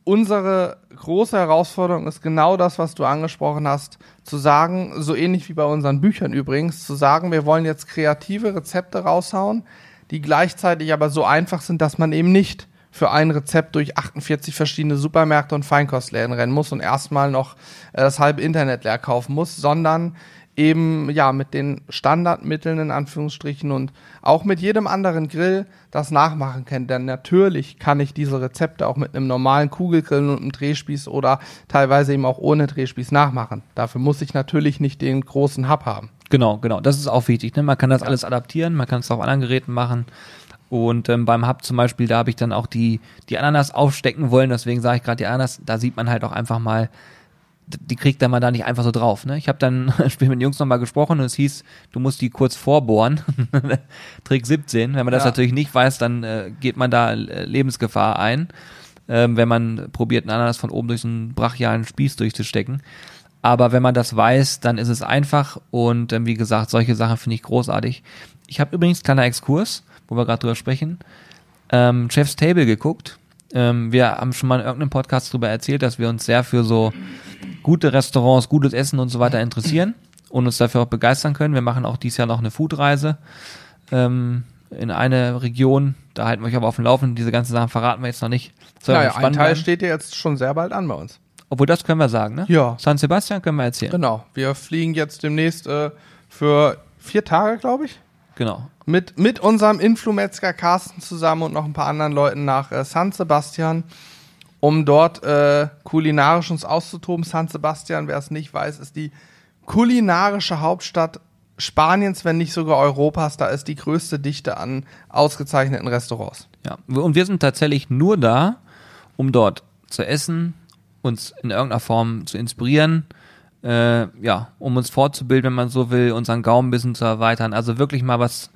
unsere große Herausforderung ist genau das, was du angesprochen hast, zu sagen, so ähnlich wie bei unseren Büchern übrigens, zu sagen, wir wollen jetzt kreative Rezepte raushauen, die gleichzeitig aber so einfach sind, dass man eben nicht für ein Rezept durch 48 verschiedene Supermärkte und Feinkostläden rennen muss und erstmal noch äh, das halbe Internet leer kaufen muss, sondern eben ja mit den Standardmitteln in Anführungsstrichen und auch mit jedem anderen Grill das nachmachen kann. Denn natürlich kann ich diese Rezepte auch mit einem normalen Kugelgrill und einem Drehspieß oder teilweise eben auch ohne Drehspieß nachmachen. Dafür muss ich natürlich nicht den großen Hub haben. Genau, genau. Das ist auch wichtig. Ne? Man kann das alles adaptieren, man kann es auf anderen Geräten machen. Und ähm, beim Hub zum Beispiel, da habe ich dann auch die, die Ananas aufstecken wollen. Deswegen sage ich gerade die Ananas, da sieht man halt auch einfach mal, die kriegt dann mal da nicht einfach so drauf. Ne? Ich habe dann [LAUGHS] Spiel mit den Jungs nochmal gesprochen und es hieß, du musst die kurz vorbohren. [LAUGHS] Trick 17. Wenn man das Ja. natürlich nicht weiß, dann äh, geht man da äh, Lebensgefahr ein, ähm, wenn man probiert, einen Ananas von oben durch einen brachialen Spieß durchzustecken. Aber wenn man das weiß, dann ist es einfach und ähm, wie gesagt, solche Sachen finde ich großartig. Ich habe übrigens kleiner Exkurs, wo wir gerade drüber sprechen, ähm, Chef's Table geguckt. Ähm, wir haben schon mal in irgendeinem Podcast darüber erzählt, dass wir uns sehr für so gute Restaurants, gutes Essen und so weiter interessieren und uns dafür auch begeistern können. Wir machen auch dieses Jahr noch eine Foodreise ähm, in eine Region. Da halten wir euch aber auf dem Laufenden. Diese ganzen Sachen verraten wir jetzt noch nicht. Soll naja, ein Teil bleiben. steht ja jetzt schon sehr bald an bei uns. Obwohl, das können wir sagen, ne? Ja. San Sebastian können wir erzählen. Genau. Wir fliegen jetzt demnächst äh, für vier Tage, glaube ich. Genau. mit, mit unserem Influmetzger Carsten zusammen und noch ein paar anderen Leuten nach äh, San Sebastian, um dort äh, kulinarisch uns auszutoben. San Sebastian, wer es nicht weiß, ist die kulinarische Hauptstadt Spaniens, wenn nicht sogar Europas. Da ist die größte Dichte an ausgezeichneten Restaurants. Ja. Und wir sind tatsächlich nur da, um dort zu essen, uns in irgendeiner Form zu inspirieren, äh, ja, um uns fortzubilden, wenn man so will, unseren Gaumen ein bisschen zu erweitern. Also wirklich mal was,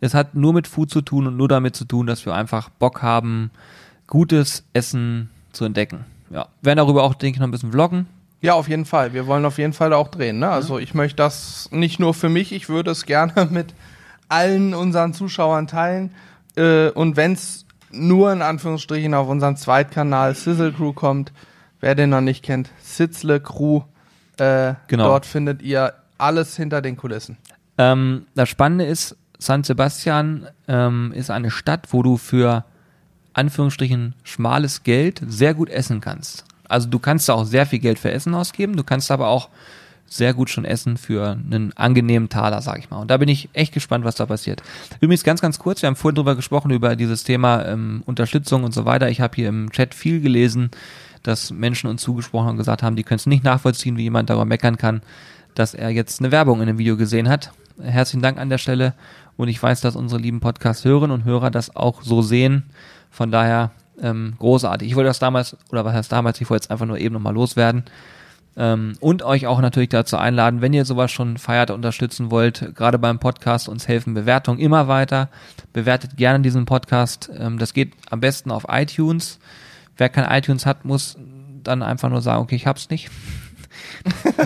es hat nur mit Food zu tun und nur damit zu tun, dass wir einfach Bock haben, gutes Essen zu entdecken. Ja. Wir werden darüber auch, denke ich, noch ein bisschen vloggen. Ja, auf jeden Fall. Wir wollen auf jeden Fall auch drehen. Ne? Also ich möchte das nicht nur für mich, ich würde es gerne [LAUGHS] mit allen unseren Zuschauern teilen. Äh, und wenn es nur in Anführungsstrichen auf unseren Zweitkanal Sizzle Crew kommt, wer den noch nicht kennt, Sizzle Crew, äh, Genau. dort findet ihr alles hinter den Kulissen. Ähm, das Spannende ist, San Sebastian ähm, ist eine Stadt, wo du für Anführungsstrichen schmales Geld sehr gut essen kannst. Also du kannst da auch sehr viel Geld für Essen ausgeben, du kannst aber auch sehr gut schon essen für einen angenehmen Taler, sag ich mal. Und da bin ich echt gespannt, was da passiert. Übrigens ganz, ganz kurz, wir haben vorhin drüber gesprochen, über dieses Thema ähm, Unterstützung und so weiter. Ich habe hier im Chat viel gelesen, dass Menschen uns zugesprochen und gesagt haben, die können es nicht nachvollziehen, wie jemand darüber meckern kann, dass er jetzt eine Werbung in einem Video gesehen hat. Herzlichen Dank an der Stelle und ich weiß, dass unsere lieben Podcast-Hörerinnen und Hörer das auch so sehen. Von daher ähm, großartig. Ich wollte das damals, oder was heißt damals, ich wollte jetzt einfach nur eben nochmal loswerden. Ähm, und euch auch natürlich dazu einladen, wenn ihr sowas schon feiert, unterstützen wollt, gerade beim Podcast uns helfen Bewertungen immer weiter. Bewertet gerne diesen Podcast. Ähm, das geht am besten auf iTunes. Wer kein iTunes hat, muss dann einfach nur sagen, okay, ich hab's nicht.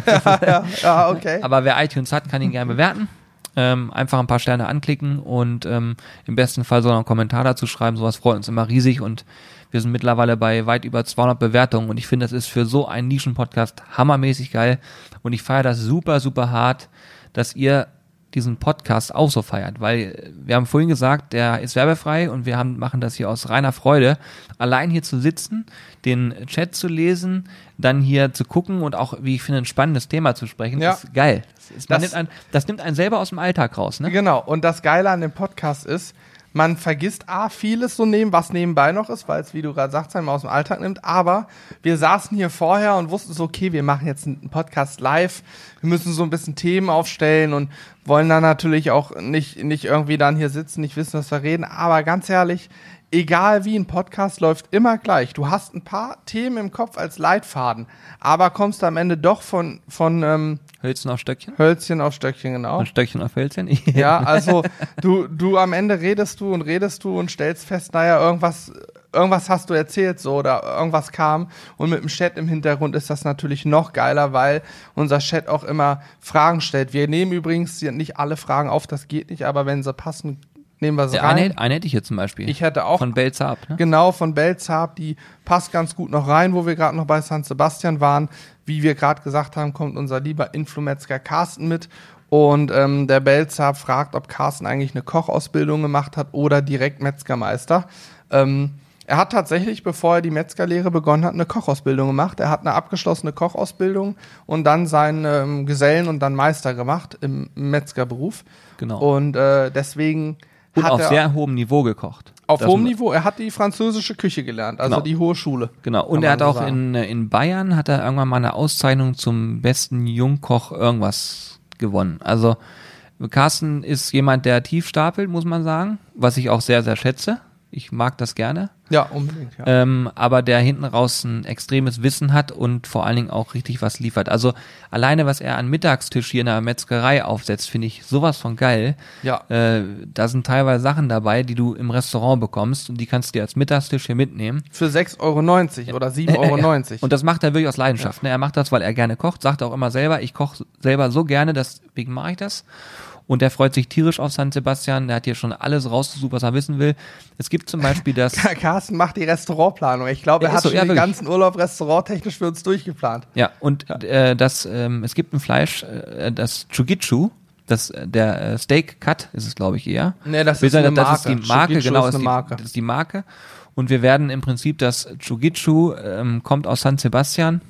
ja, [LAUGHS] ja, ja, okay. Aber wer iTunes hat, kann ihn gerne bewerten. Ähm, einfach ein paar Sterne anklicken und ähm, im besten Fall so einen Kommentar dazu schreiben. Sowas freut uns immer riesig und wir sind mittlerweile bei weit über 200 Bewertungen und ich finde, das ist für so einen Nischen-Podcast hammermäßig geil und ich feiere das super, super hart, dass ihr diesen Podcast auch so feiert, weil wir haben vorhin gesagt, der ist werbefrei und wir haben, machen das hier aus reiner Freude. Allein hier zu sitzen, den Chat zu lesen, dann hier zu gucken und auch, wie ich finde, ein spannendes Thema zu sprechen, Ja. ist geil. Das, nimmt einen, das nimmt einen selber aus dem Alltag raus, ne? Genau, und das Geile an dem Podcast ist, man vergisst A, vieles so neben, was nebenbei noch ist, weil es, wie du gerade sagst, einmal aus dem Alltag nimmt. Aber wir saßen hier vorher und wussten so, okay, wir machen jetzt einen Podcast live. Wir müssen so ein bisschen Themen aufstellen und wollen dann natürlich auch nicht, nicht irgendwie dann hier sitzen, nicht wissen, was wir reden. Aber ganz ehrlich, egal wie ein Podcast läuft immer gleich. Du hast ein paar Themen im Kopf als Leitfaden, aber kommst am Ende doch von, von ähm, Hölzchen auf Stöckchen? Hölzchen auf Stöckchen, genau. Und Stöckchen auf Hölzchen? [LAUGHS] Ja, also [LAUGHS] du, du am Ende redest du und redest du und stellst fest, naja, irgendwas, irgendwas hast du erzählt so oder irgendwas kam und mit dem Chat im Hintergrund ist das natürlich noch geiler, weil unser Chat auch immer Fragen stellt. Wir nehmen übrigens hier nicht alle Fragen auf, das geht nicht, aber wenn sie passen, nehmen wir sie Ja, rein. eine, eine hätte ich jetzt zum Beispiel. Ich hätte auch Von Belzab, ne? Genau, von Belzab, die passt ganz gut noch rein, wo wir gerade noch bei San Sebastian waren. Wie wir gerade gesagt haben, kommt unser lieber Influmetzger Carsten mit. Und ähm, der Belzab fragt, ob Carsten eigentlich eine Kochausbildung gemacht hat oder direkt Metzgermeister. Ähm, er hat tatsächlich, bevor er die Metzgerlehre begonnen hat, eine Kochausbildung gemacht. Er hat eine abgeschlossene Kochausbildung und dann seinen ähm, Gesellen und dann Meister gemacht im Metzgerberuf. Genau. Und äh, deswegen Und hat auf er sehr hohem Niveau gekocht. Auf Das hohem Niveau. Er hat die französische Küche gelernt, also Genau. die hohe Schule. Genau. Und er hat so auch sagen. in, in Bayern hat er irgendwann mal eine Auszeichnung zum besten Jungkoch irgendwas gewonnen. Also Carsten ist jemand, der tief stapelt, muss man sagen, was ich auch sehr, sehr schätze. Ich mag das gerne. Ja, unbedingt. Ja. ähm, aber der hinten raus ein extremes Wissen hat und vor allen Dingen auch richtig was liefert. Also alleine, was er an Mittagstisch hier in der Metzgerei aufsetzt, finde ich sowas von geil. ja. Äh, da sind teilweise Sachen dabei, die du im Restaurant bekommst und die kannst du dir als Mittagstisch hier mitnehmen. Für 6,90 Euro oder 7,90 [LAUGHS] Euro. Und das macht er wirklich aus Leidenschaft. Ne? Er macht das, weil er gerne kocht, sagt auch immer selber, ich koche selber so gerne, deswegen mache ich das. Und er freut sich tierisch auf San Sebastian. Der hat hier schon alles rausgesucht, was er wissen will. Es gibt zum Beispiel das, [LAUGHS] Carsten macht die Restaurantplanung. Ich glaube, er Ja, hat ist so, schon ja, den wirklich. ganzen Urlaub restauranttechnisch für uns durchgeplant. ja, und Äh, das, ähm, es gibt ein Fleisch, äh, das Chugichu, das, äh, der äh, Steak Cut ist es, glaube ich, eher. Nee, das ist eine das ist Marke. die Marke, Chugichu genau, ist ist die, Marke. das ist die Marke. Und wir werden im Prinzip das Chugichu ähm, kommt aus San Sebastian,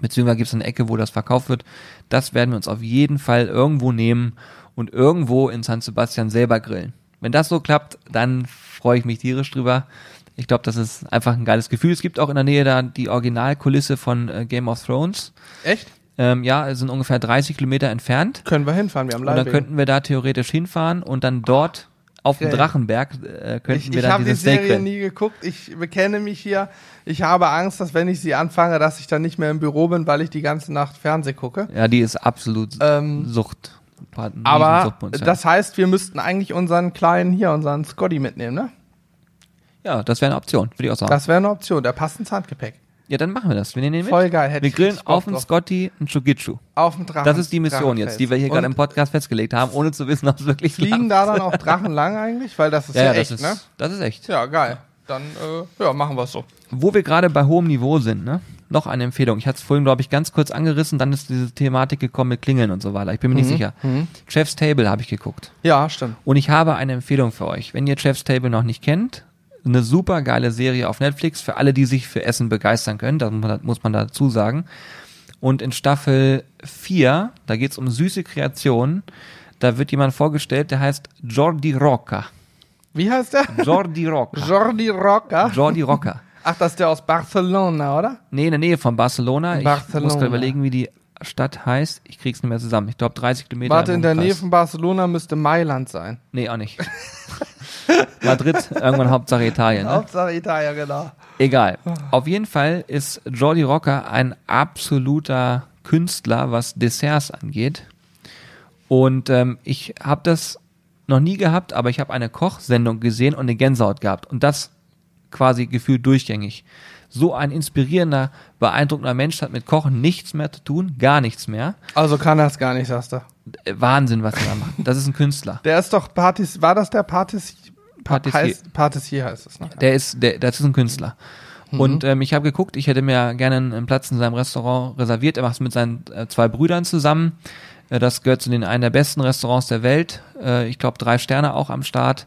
beziehungsweise gibt es eine Ecke, wo das verkauft wird. Das werden wir uns auf jeden Fall irgendwo nehmen und irgendwo in San Sebastian selber grillen. Wenn das so klappt, dann freue ich mich tierisch drüber. Ich glaube, das ist einfach ein geiles Gefühl. Es gibt auch in der Nähe da die Originalkulisse von äh, Game of Thrones. Echt? Ähm, ja, es sind ungefähr 30 Kilometer entfernt. Können wir hinfahren, wir haben Und dann könnten wir da theoretisch hinfahren und dann dort auf dem. Drachenberg äh, könnten Ich, wir ich dann habe die Steak Serie nie geguckt. Ich bekenne mich hier. Ich habe Angst, dass wenn ich sie anfange, dass ich dann nicht mehr im Büro bin, weil ich die ganze Nacht Fernseh gucke. Ja, die ist absolut Ähm, Sucht. Aber das heißt, wir müssten eigentlich unseren kleinen hier, unseren Scotty mitnehmen, ne? ja, das wäre eine Option, würde ich auch sagen. Das wäre eine Option. Der passt ins Handgepäck. ja, dann machen wir das. Wir nehmen den mit. Voll geil. Hätte wir grillen auf drauf. Scotty einen Chugichu. Auf dem Drachen. Das ist die Mission jetzt, die wir hier gerade im Podcast festgelegt haben, ohne zu wissen, ob es wirklich Fliegen da dann auch Drachen lang eigentlich? Weil das ist ja, ja, ja, echt, das, ist, ne? das ist echt. Ja, geil. Dann, äh, ja, machen wir es so. Wo wir gerade bei hohem Niveau sind, ne? Noch eine Empfehlung. Ich hatte es vorhin, glaube ich, ganz kurz angerissen, dann ist diese Thematik gekommen mit Klingeln und so weiter. Ich bin mir nicht sicher. Chef's Table habe ich geguckt. Ja, stimmt. Und ich habe eine Empfehlung für euch. Wenn ihr Chef's Table noch nicht kennt, eine super geile Serie auf Netflix für alle, die sich für Essen begeistern können. Das muss man, dazu sagen. Und in Staffel 4, da geht's um süße Kreationen, da wird jemand vorgestellt, der heißt Jordi Rocca. Wie heißt der? Jordi Rocca. Jordi [LAUGHS] Rocker. Jordi Rocca. Ach, das ist der aus Barcelona, oder? Nee, in der Nähe von Barcelona. Ich Barcelona. muss gerade überlegen, wie die Stadt heißt. Ich krieg's nicht mehr zusammen. Ich glaube 30 Kilometer. Warte, in der Nähe von Barcelona müsste Mailand sein. Nee, auch nicht. [LAUGHS] Madrid, irgendwann Hauptsache Italien. Ne? Hauptsache Italien, genau. Egal. Auf jeden Fall ist Jordi Rocker ein absoluter Künstler, was Desserts angeht. Und ähm, ich habe das noch nie gehabt, aber ich habe eine Kochsendung gesehen und eine Gänsehaut gehabt. Und das quasi gefühlt durchgängig. So ein inspirierender, beeindruckender Mensch hat mit Kochen nichts mehr zu tun, gar nichts mehr. Also kann er es gar nicht, sagst du. Äh, Wahnsinn, was er da macht. Das ist ein Künstler. Der ist doch Partis, war das der Partis, Patissier. heißt, Patissier heißt es, ne? Der ist, der, das ist ein Künstler. Und ähm, ich habe geguckt, ich hätte mir gerne einen, einen Platz in seinem Restaurant reserviert. Er macht es mit seinen äh, zwei Brüdern zusammen. Äh, das gehört zu den einen der besten Restaurants der Welt. Äh, ich glaube, drei Sterne auch am Start.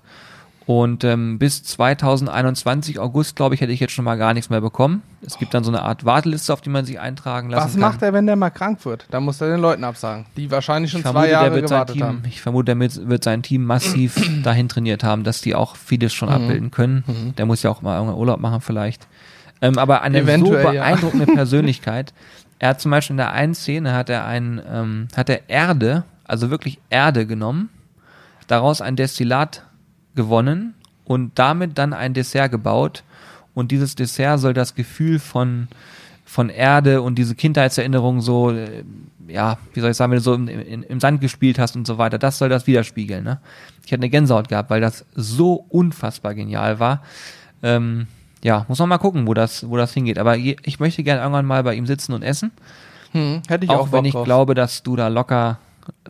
Und ähm, bis 2021 August, glaube ich, hätte ich jetzt schon mal gar nichts mehr bekommen. Es gibt dann so eine Art Warteliste, auf die man sich eintragen lassen Was kann. macht er, wenn der mal krank wird? Da muss er den Leuten absagen, die wahrscheinlich schon Ich zwei vermute, Jahre gewartet Team, haben. ich vermute, der wird, sein Team massiv [CLEARS THROAT] dahin trainiert haben, dass die auch vieles schon Mhm. abbilden können. Der muss ja auch mal irgendwann Urlaub machen vielleicht. Ähm, aber eine Eventuell, so ja. beeindruckende [LAUGHS] Persönlichkeit. Er hat zum Beispiel in der einen Szene hat er ein, ähm, hat er Erde, also wirklich Erde genommen, daraus ein Destillat gewonnen und damit dann ein Dessert gebaut. Und dieses Dessert soll das Gefühl von, von Erde und diese Kindheitserinnerung so, äh, ja, wie soll ich sagen, wenn du so im, im, im Sand gespielt hast und so weiter, das soll das widerspiegeln. Ne? Ich hatte eine Gänsehaut gehabt, weil das so unfassbar genial war. Ähm, ja, muss man mal gucken, wo das, wo das hingeht. Aber je, ich möchte gerne irgendwann mal bei ihm sitzen und essen. Hm, hätte ich auch auch, wenn ich drauf. glaube, dass du da locker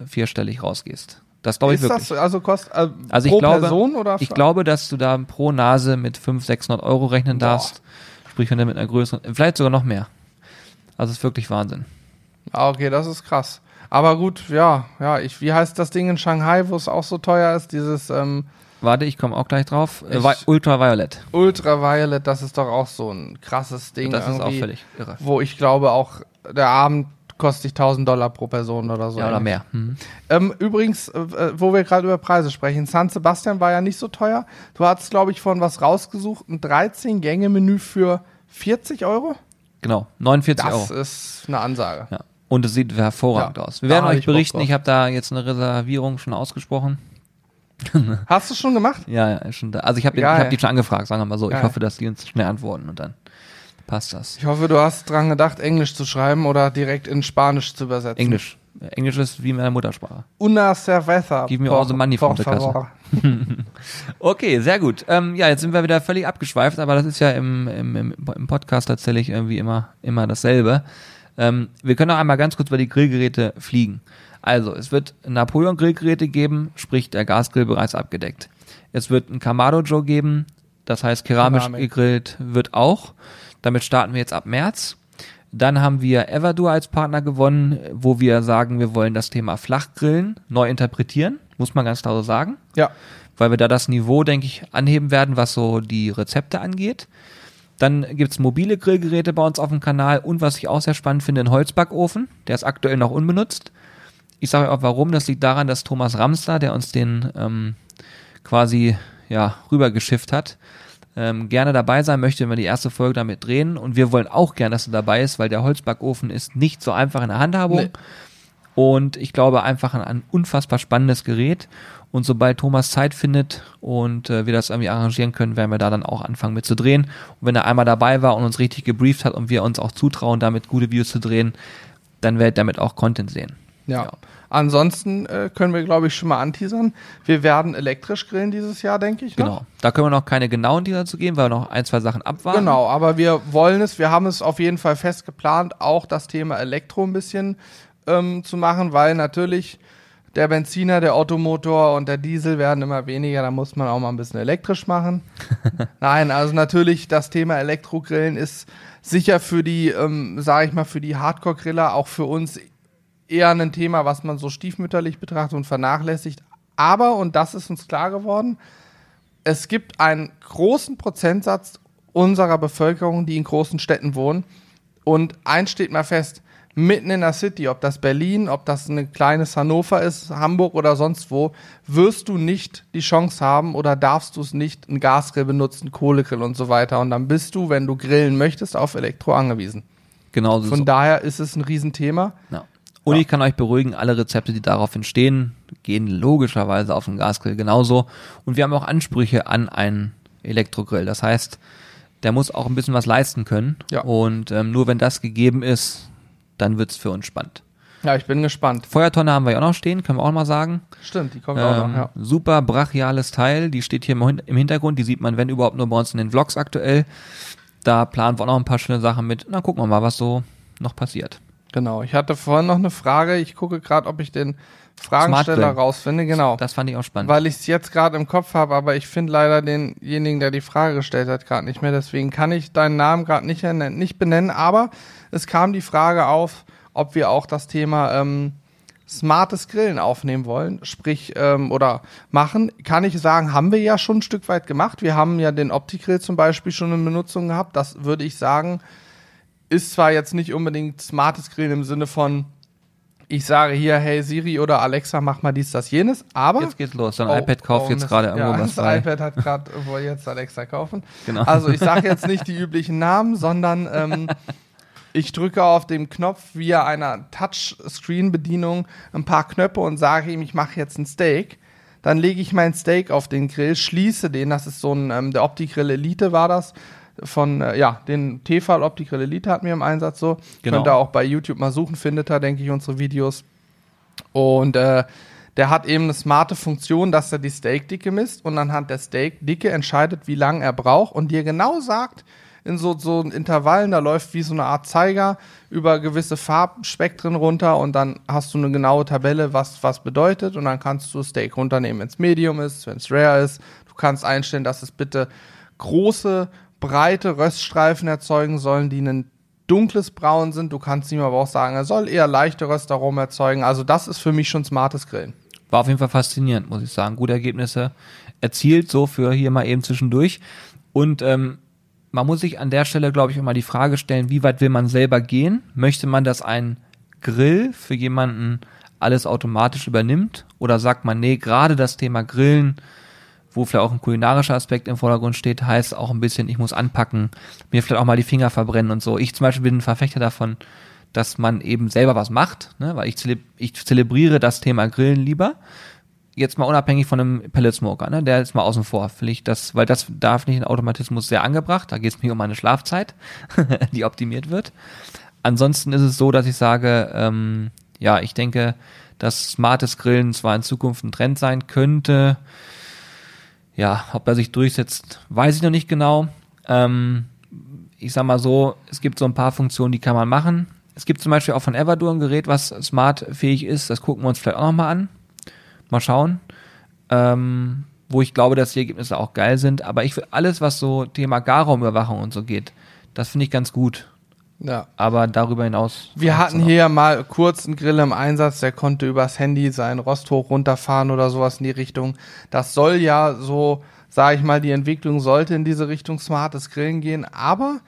vierstellig rausgehst. Das glaube ich Ist wirklich. das also kostet äh, Also ich glaube, Person oder ich glaube, dass du da pro Nase mit 500, 600 Euro rechnen darfst. Sprich, wenn du mit einer größeren, vielleicht sogar noch mehr. Also es ist wirklich Wahnsinn. Ah, okay, das ist krass. Aber gut, ja, ja, ich, wie heißt das Ding in Shanghai, wo es auch so teuer ist, dieses ähm, Warte, ich komme auch gleich drauf. Äh, Ich- Vi- Ultraviolet. Ultraviolet, das ist doch auch so ein krasses Ding. Das ist auch völlig irre. Wo ich glaube auch, der Abend kostet sich 1000 Dollar pro Person oder so. Ja, oder mehr. Mhm. Ähm, übrigens, äh, äh, wo wir gerade über Preise sprechen, San Sebastian war ja nicht so teuer. Du hattest, glaube ich, von was rausgesucht, ein 13-Gänge-Menü für 40 Euro. Genau, 49 Das Euro. ist eine Ansage. Ja. Und es sieht hervorragend Ja, aus. Wir werden euch ich berichten. Ich habe da jetzt eine Reservierung schon ausgesprochen. [LAUGHS] Hast du schon gemacht? Ja, ja, schon da. Also ich habe hab die schon angefragt, sagen wir mal so. Ich hoffe, dass die uns schnell antworten und dann passt das. Ich hoffe, du hast dran gedacht, Englisch zu schreiben oder direkt in Spanisch zu übersetzen. Englisch. Englisch ist wie meine Muttersprache. Una cerveza. Give me all the money por favor. Okay, sehr gut. Ähm, ja, jetzt sind wir wieder völlig abgeschweift, aber das ist ja im, im, im, im Podcast tatsächlich irgendwie immer, immer dasselbe. Ähm, wir können auch einmal ganz kurz über die Grillgeräte fliegen. Also, es wird Napoleon-Grillgeräte geben, sprich der Gasgrill bereits abgedeckt. Es wird ein Kamado Joe geben, das heißt keramisch Keramik. gegrillt wird auch. Damit starten wir jetzt ab März. Dann haben wir Everdur als Partner gewonnen, wo wir sagen, wir wollen das Thema Flachgrillen neu interpretieren, muss man ganz klar so sagen Ja. weil wir da das Niveau, denke ich, anheben werden, was so die Rezepte angeht. Dann gibt's mobile Grillgeräte bei uns auf dem Kanal und was ich auch sehr spannend finde, ein Holzbackofen. Der ist aktuell noch unbenutzt. Ich sage euch auch warum. Das liegt daran, dass Thomas Ramster, der uns den ähm, quasi ja, rübergeschifft hat, ähm, gerne dabei sein möchte, wenn wir die erste Folge damit drehen. Und wir wollen auch gerne, dass er dabei ist, weil der Holzbackofen ist nicht so einfach in der Handhabung. Nee. Und ich glaube einfach an ein unfassbar spannendes Gerät. Und sobald Thomas Zeit findet und äh, wir das irgendwie arrangieren können, werden wir da dann auch anfangen mit zu drehen. Und wenn er einmal dabei war und uns richtig gebrieft hat und wir uns auch zutrauen, damit gute Videos zu drehen, dann werdet ihr damit auch Content sehen. Ja. Ja. Ansonsten äh, können wir, glaube ich, schon mal anteasern. Wir werden elektrisch grillen dieses Jahr, denke ich. Noch. Genau. Da können wir noch keine genauen Teaser zu geben, weil wir noch ein, zwei Sachen abwarten. Genau, aber wir wollen es, wir haben es auf jeden Fall fest geplant, auch das Thema Elektro ein bisschen ähm, zu machen, weil natürlich der Benziner, der Automotor und der Diesel werden immer weniger, da muss man auch mal ein bisschen elektrisch machen. [LAUGHS] Nein, also natürlich das Thema Elektrogrillen ist sicher für die, ähm, sage ich mal, für die Hardcore-Griller, auch für uns eher ein Thema, was man so stiefmütterlich betrachtet und vernachlässigt. Aber, und das ist uns klar geworden, es gibt einen großen Prozentsatz unserer Bevölkerung, die in großen Städten wohnen, Und eins steht mal fest, mitten in der City, ob das Berlin, ob das ein kleines Hannover ist, Hamburg oder sonst wo, wirst du nicht die Chance haben oder darfst du es nicht, einen Gasgrill benutzen, Kohlegrill und so weiter. Und dann bist du, wenn du grillen möchtest, auf Elektro angewiesen. Genau so. Von daher ist es ein Riesenthema. Ja. Und Ja. ich kann euch beruhigen, alle Rezepte, die darauf entstehen, gehen logischerweise auf den Gasgrill genauso. Und wir haben auch Ansprüche an einen Elektrogrill. Das heißt, der muss auch ein bisschen was leisten können. Ja. Und ähm, nur wenn das gegeben ist, dann wird's für uns spannend. Ja, ich bin gespannt. Feuertonne haben wir ja auch noch stehen, können wir auch mal sagen. Stimmt, die auch Ähm, noch. Ja. Super brachiales Teil, die steht hier im Hintergrund, die sieht man, wenn überhaupt, nur bei uns in den Vlogs aktuell. Da planen wir auch noch ein paar schöne Sachen mit. Na, gucken wir mal, was so noch passiert. Genau. Ich hatte vorhin noch eine Frage. Ich gucke gerade, ob ich den Fragensteller rausfinde. Genau. Das fand ich auch spannend. weil ich es jetzt gerade im Kopf habe, aber ich finde leider denjenigen, der die Frage gestellt hat, gerade nicht mehr. Deswegen kann ich deinen Namen gerade nicht, nicht benennen. Aber es kam die Frage auf, ob wir auch das Thema ähm, smartes Grillen aufnehmen wollen, sprich ähm, oder machen. Kann ich sagen, haben wir ja schon ein Stück weit gemacht. Wir haben ja den Opti-Grill zum Beispiel schon in Benutzung gehabt. Das würde ich sagen, ist zwar jetzt nicht unbedingt smartes Grillen im Sinne von ich sage hier, hey Siri oder Alexa, mach mal dies, das, jenes, aber Jetzt geht's los. Dein Oh, iPad kauft oh, jetzt gerade irgendwo ja, was [LAUGHS] das frei. iPad hat gerade wohl jetzt Alexa kaufen. Genau. Also ich sage jetzt nicht [LAUGHS] die üblichen Namen, sondern ähm, ich drücke auf dem Knopf via einer Touchscreen-Bedienung ein paar Knöpfe und sage ihm, ich mache jetzt ein Steak. Dann lege ich mein Steak auf den Grill, schließe den, das ist so ein, ähm, der Opti-Grill Elite war das, von, äh, ja, den Tefal Opti-Grill Elite hatten wir im Einsatz so. Genau. Könnt ihr auch bei YouTube mal suchen, findet ihr, denke ich, unsere Videos. Und äh, der hat eben eine smarte Funktion, dass er die Steakdicke misst und anhand der Steakdicke entscheidet, wie lange er braucht und dir genau sagt, in so, so Intervallen, da läuft wie so eine Art Zeiger über gewisse Farbspektren runter und dann hast du eine genaue Tabelle, was was bedeutet und dann kannst du Steak runternehmen, wenn es Medium ist, wenn es Rare ist. Du kannst einstellen, dass es bitte große, breite Röststreifen erzeugen sollen, die einen dunkles Braun sind. Du kannst ihm aber auch sagen, er soll eher leichte Röstaromen erzeugen. Also das ist für mich schon smartes Grillen. War auf jeden Fall faszinierend, muss ich sagen. Gute Ergebnisse erzielt, so für hier mal eben zwischendurch. Und ähm, man muss sich an der Stelle, glaube ich, immer die Frage stellen, wie weit will man selber gehen? Möchte man, dass ein Grill für jemanden alles automatisch übernimmt? Oder sagt man, nee, gerade das Thema Grillen, wo vielleicht auch ein kulinarischer Aspekt im Vordergrund steht, heißt auch ein bisschen, ich muss anpacken, mir vielleicht auch mal die Finger verbrennen und so. Ich zum Beispiel bin ein Verfechter davon, dass man eben selber was macht, ne? weil ich, zeleb ich zelebriere das Thema Grillen lieber. Jetzt mal unabhängig von einem Pellet Smoker, ne? der ist mal außen vor, ich das, weil das darf nicht in Automatismus sehr angebracht. Da geht es mir um meine Schlafzeit, [LAUGHS] die optimiert wird. Ansonsten ist es so, dass ich sage, ähm, ja, ich denke, dass smartes Grillen zwar in Zukunft ein Trend sein könnte. Ja, ob er sich durchsetzt, weiß ich noch nicht genau. Ähm, ich sag mal so, es gibt so ein paar Funktionen, die kann man machen. Es gibt zum Beispiel auch von Everdur ein Gerät, was smartfähig ist. Das gucken wir uns vielleicht auch nochmal an. Mal schauen. Ähm, wo ich glaube, dass die Ergebnisse auch geil sind. Aber ich will alles, was so Thema Garraumüberwachung und so geht, das finde ich ganz gut. Ja. Aber darüber hinaus. Wir hatten hier ja mal kurz einen Grill im Einsatz, der konnte übers Handy seinen Rost hoch runterfahren oder sowas in die Richtung. Das soll ja so, sage ich mal, die Entwicklung sollte in diese Richtung smartes Grillen gehen. Aber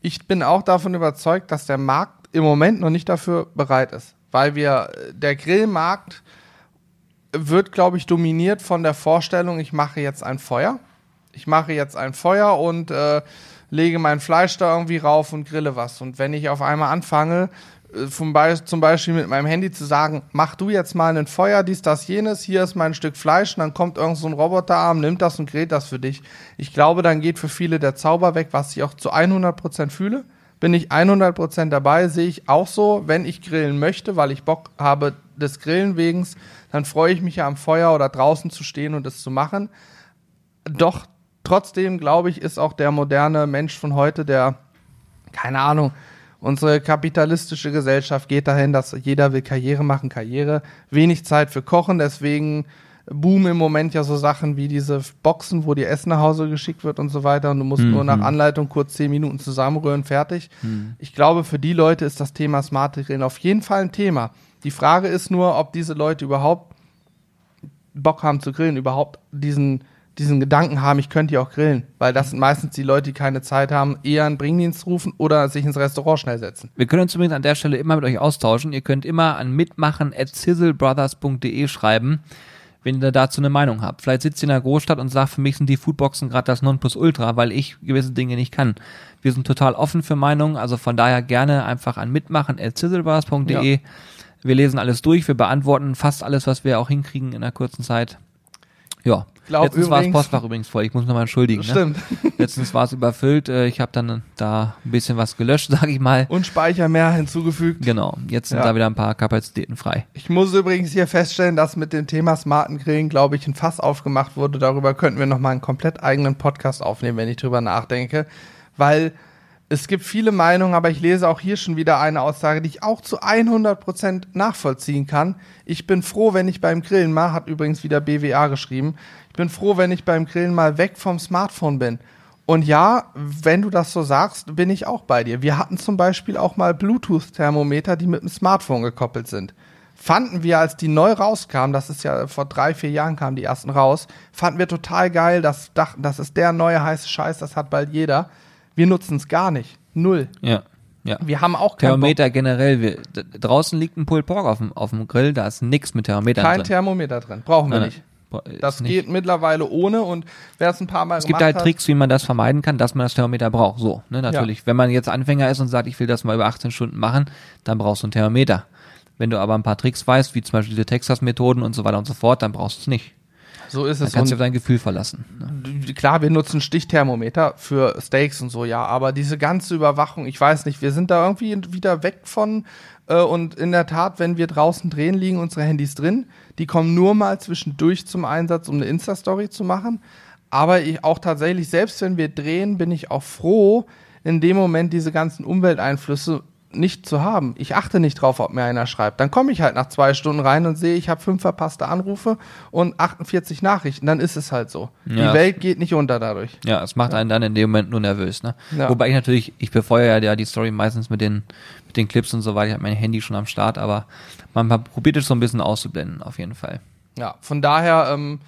ich bin auch davon überzeugt, dass der Markt im Moment noch nicht dafür bereit ist. Weil wir, der Grillmarkt wird, glaube ich, dominiert von der Vorstellung, ich mache jetzt ein Feuer. Ich mache jetzt ein Feuer und äh, lege mein Fleisch da irgendwie rauf und grille was. Und wenn ich auf einmal anfange, äh, Be zum Beispiel mit meinem Handy zu sagen, mach du jetzt mal ein Feuer, dies, das, jenes, hier ist mein Stück Fleisch, und dann kommt irgend so ein Roboterarm, nimmt das und grillt das für dich. Ich glaube, dann geht für viele der Zauber weg, was ich auch zu 100% fühle. Bin ich 100% dabei, sehe ich auch so, wenn ich grillen möchte, weil ich Bock habe des Grillen wegens, dann freue ich mich ja am Feuer oder draußen zu stehen und es zu machen. Doch trotzdem, glaube ich, ist auch der moderne Mensch von heute, der, keine Ahnung, unsere kapitalistische Gesellschaft geht dahin, dass jeder will Karriere machen, Karriere, wenig Zeit für Kochen, deswegen boomen im Moment ja so Sachen wie diese Boxen, wo dir Essen nach Hause geschickt wird und so weiter und du musst nur nach Anleitung kurz zehn Minuten zusammenrühren, fertig. Ich glaube, für die Leute ist das Thema Smart Grillen auf jeden Fall ein Thema. Die Frage ist nur, ob diese Leute überhaupt Bock haben zu grillen, überhaupt diesen diesen Gedanken haben, ich könnte hier auch grillen. Weil das sind meistens die Leute, die keine Zeit haben, eher einen Bringdienst rufen oder sich ins Restaurant schnell setzen. Wir können uns übrigens an der Stelle immer mit euch austauschen. Ihr könnt immer an mitmachen at sizzlebrothers.de schreiben, wenn ihr dazu eine Meinung habt. Vielleicht sitzt ihr in einer Großstadt und sagt, für mich sind die Foodboxen gerade das Nonplusultra, weil ich gewisse Dinge nicht kann. Wir sind total offen für Meinungen, also von daher gerne einfach an mitmachen at sizzlebrothers.de. Ja. Wir lesen alles durch, wir beantworten fast alles, was wir auch hinkriegen in einer kurzen Zeit. Ja. Glaub Letztens war das Postfach übrigens voll. Ich muss nochmal entschuldigen. Ne? Stimmt. [LAUGHS] Letztens war es überfüllt. Äh, Ich habe dann da ein bisschen was gelöscht, [LAUGHS] sage ich mal. Und Speicher mehr hinzugefügt. Genau. Jetzt sind Ja. da wieder ein paar Kapazitäten frei. Ich muss übrigens hier feststellen, dass mit dem Thema smarten Grillen, glaube ich, ein Fass aufgemacht wurde. Darüber könnten wir nochmal einen komplett eigenen Podcast aufnehmen, wenn ich drüber nachdenke. Weil es gibt viele Meinungen, aber ich lese auch hier schon wieder eine Aussage, die ich auch zu 100% nachvollziehen kann. Ich bin froh, wenn ich beim Grillen mal, hat übrigens wieder BWA geschrieben, ich bin froh, wenn ich beim Grillen mal weg vom Smartphone bin. Und ja, wenn du das so sagst, bin ich auch bei dir. Wir hatten zum Beispiel auch mal Bluetooth-Thermometer, die mit dem Smartphone gekoppelt sind. Fanden wir, als die neu rauskamen, das ist ja vor drei, vier Jahren kamen die ersten raus, fanden wir total geil, das dachten, das ist der neue heiße Scheiß, das hat bald jeder. Wir nutzen es gar nicht. Null. Ja. Ja. Wir haben auch kein, Thermometer generell. Wir, draußen liegt ein Pulled Pork auf dem, auf dem Grill. Da ist nix mit Thermometer kein drin. Thermometer drin. Brauchen wir Nein, nicht. nein. Ist Das nicht. geht mittlerweile ohne und wer es ein paar Mal Es gibt halt Tricks, wie man das vermeiden kann, dass man das Thermometer braucht. So, ne, natürlich. Wenn man jetzt Anfänger ist und sagt, ich will das mal über 18 Stunden machen, dann brauchst du ein Thermometer. Wenn du aber ein paar Tricks weißt, wie zum Beispiel diese Texas-Methoden und so weiter und so fort, dann brauchst du es nicht. So ist Dann es. kannst du auf dein Gefühl verlassen. Ne? klar, wir nutzen Stichthermometer für Steaks und so, ja, aber diese ganze Überwachung, ich weiß nicht, wir sind da irgendwie wieder weg von äh, und in der Tat, wenn wir draußen drehen, liegen unsere Handys drin. Die kommen nur mal zwischendurch zum Einsatz, um eine Insta-Story zu machen. Aber ich auch tatsächlich, selbst wenn wir drehen, bin ich auch froh, in dem Moment diese ganzen Umwelteinflüsse nicht zu haben. Ich achte nicht drauf, ob mir einer schreibt. Dann komme ich halt nach zwei Stunden rein und sehe, ich habe fünf verpasste Anrufe und 48 Nachrichten. Dann ist es halt so. Ja. Die Welt geht nicht unter dadurch. Ja, es macht einen dann in dem Moment nur nervös. Ne? Ja. Wobei ich natürlich, ich befeuere ja die Story meistens mit den, mit den Clips und so weiter. Ich habe mein Handy schon am Start, aber man probiert es so ein bisschen auszublenden, auf jeden Fall. Ja, von daher, ähm,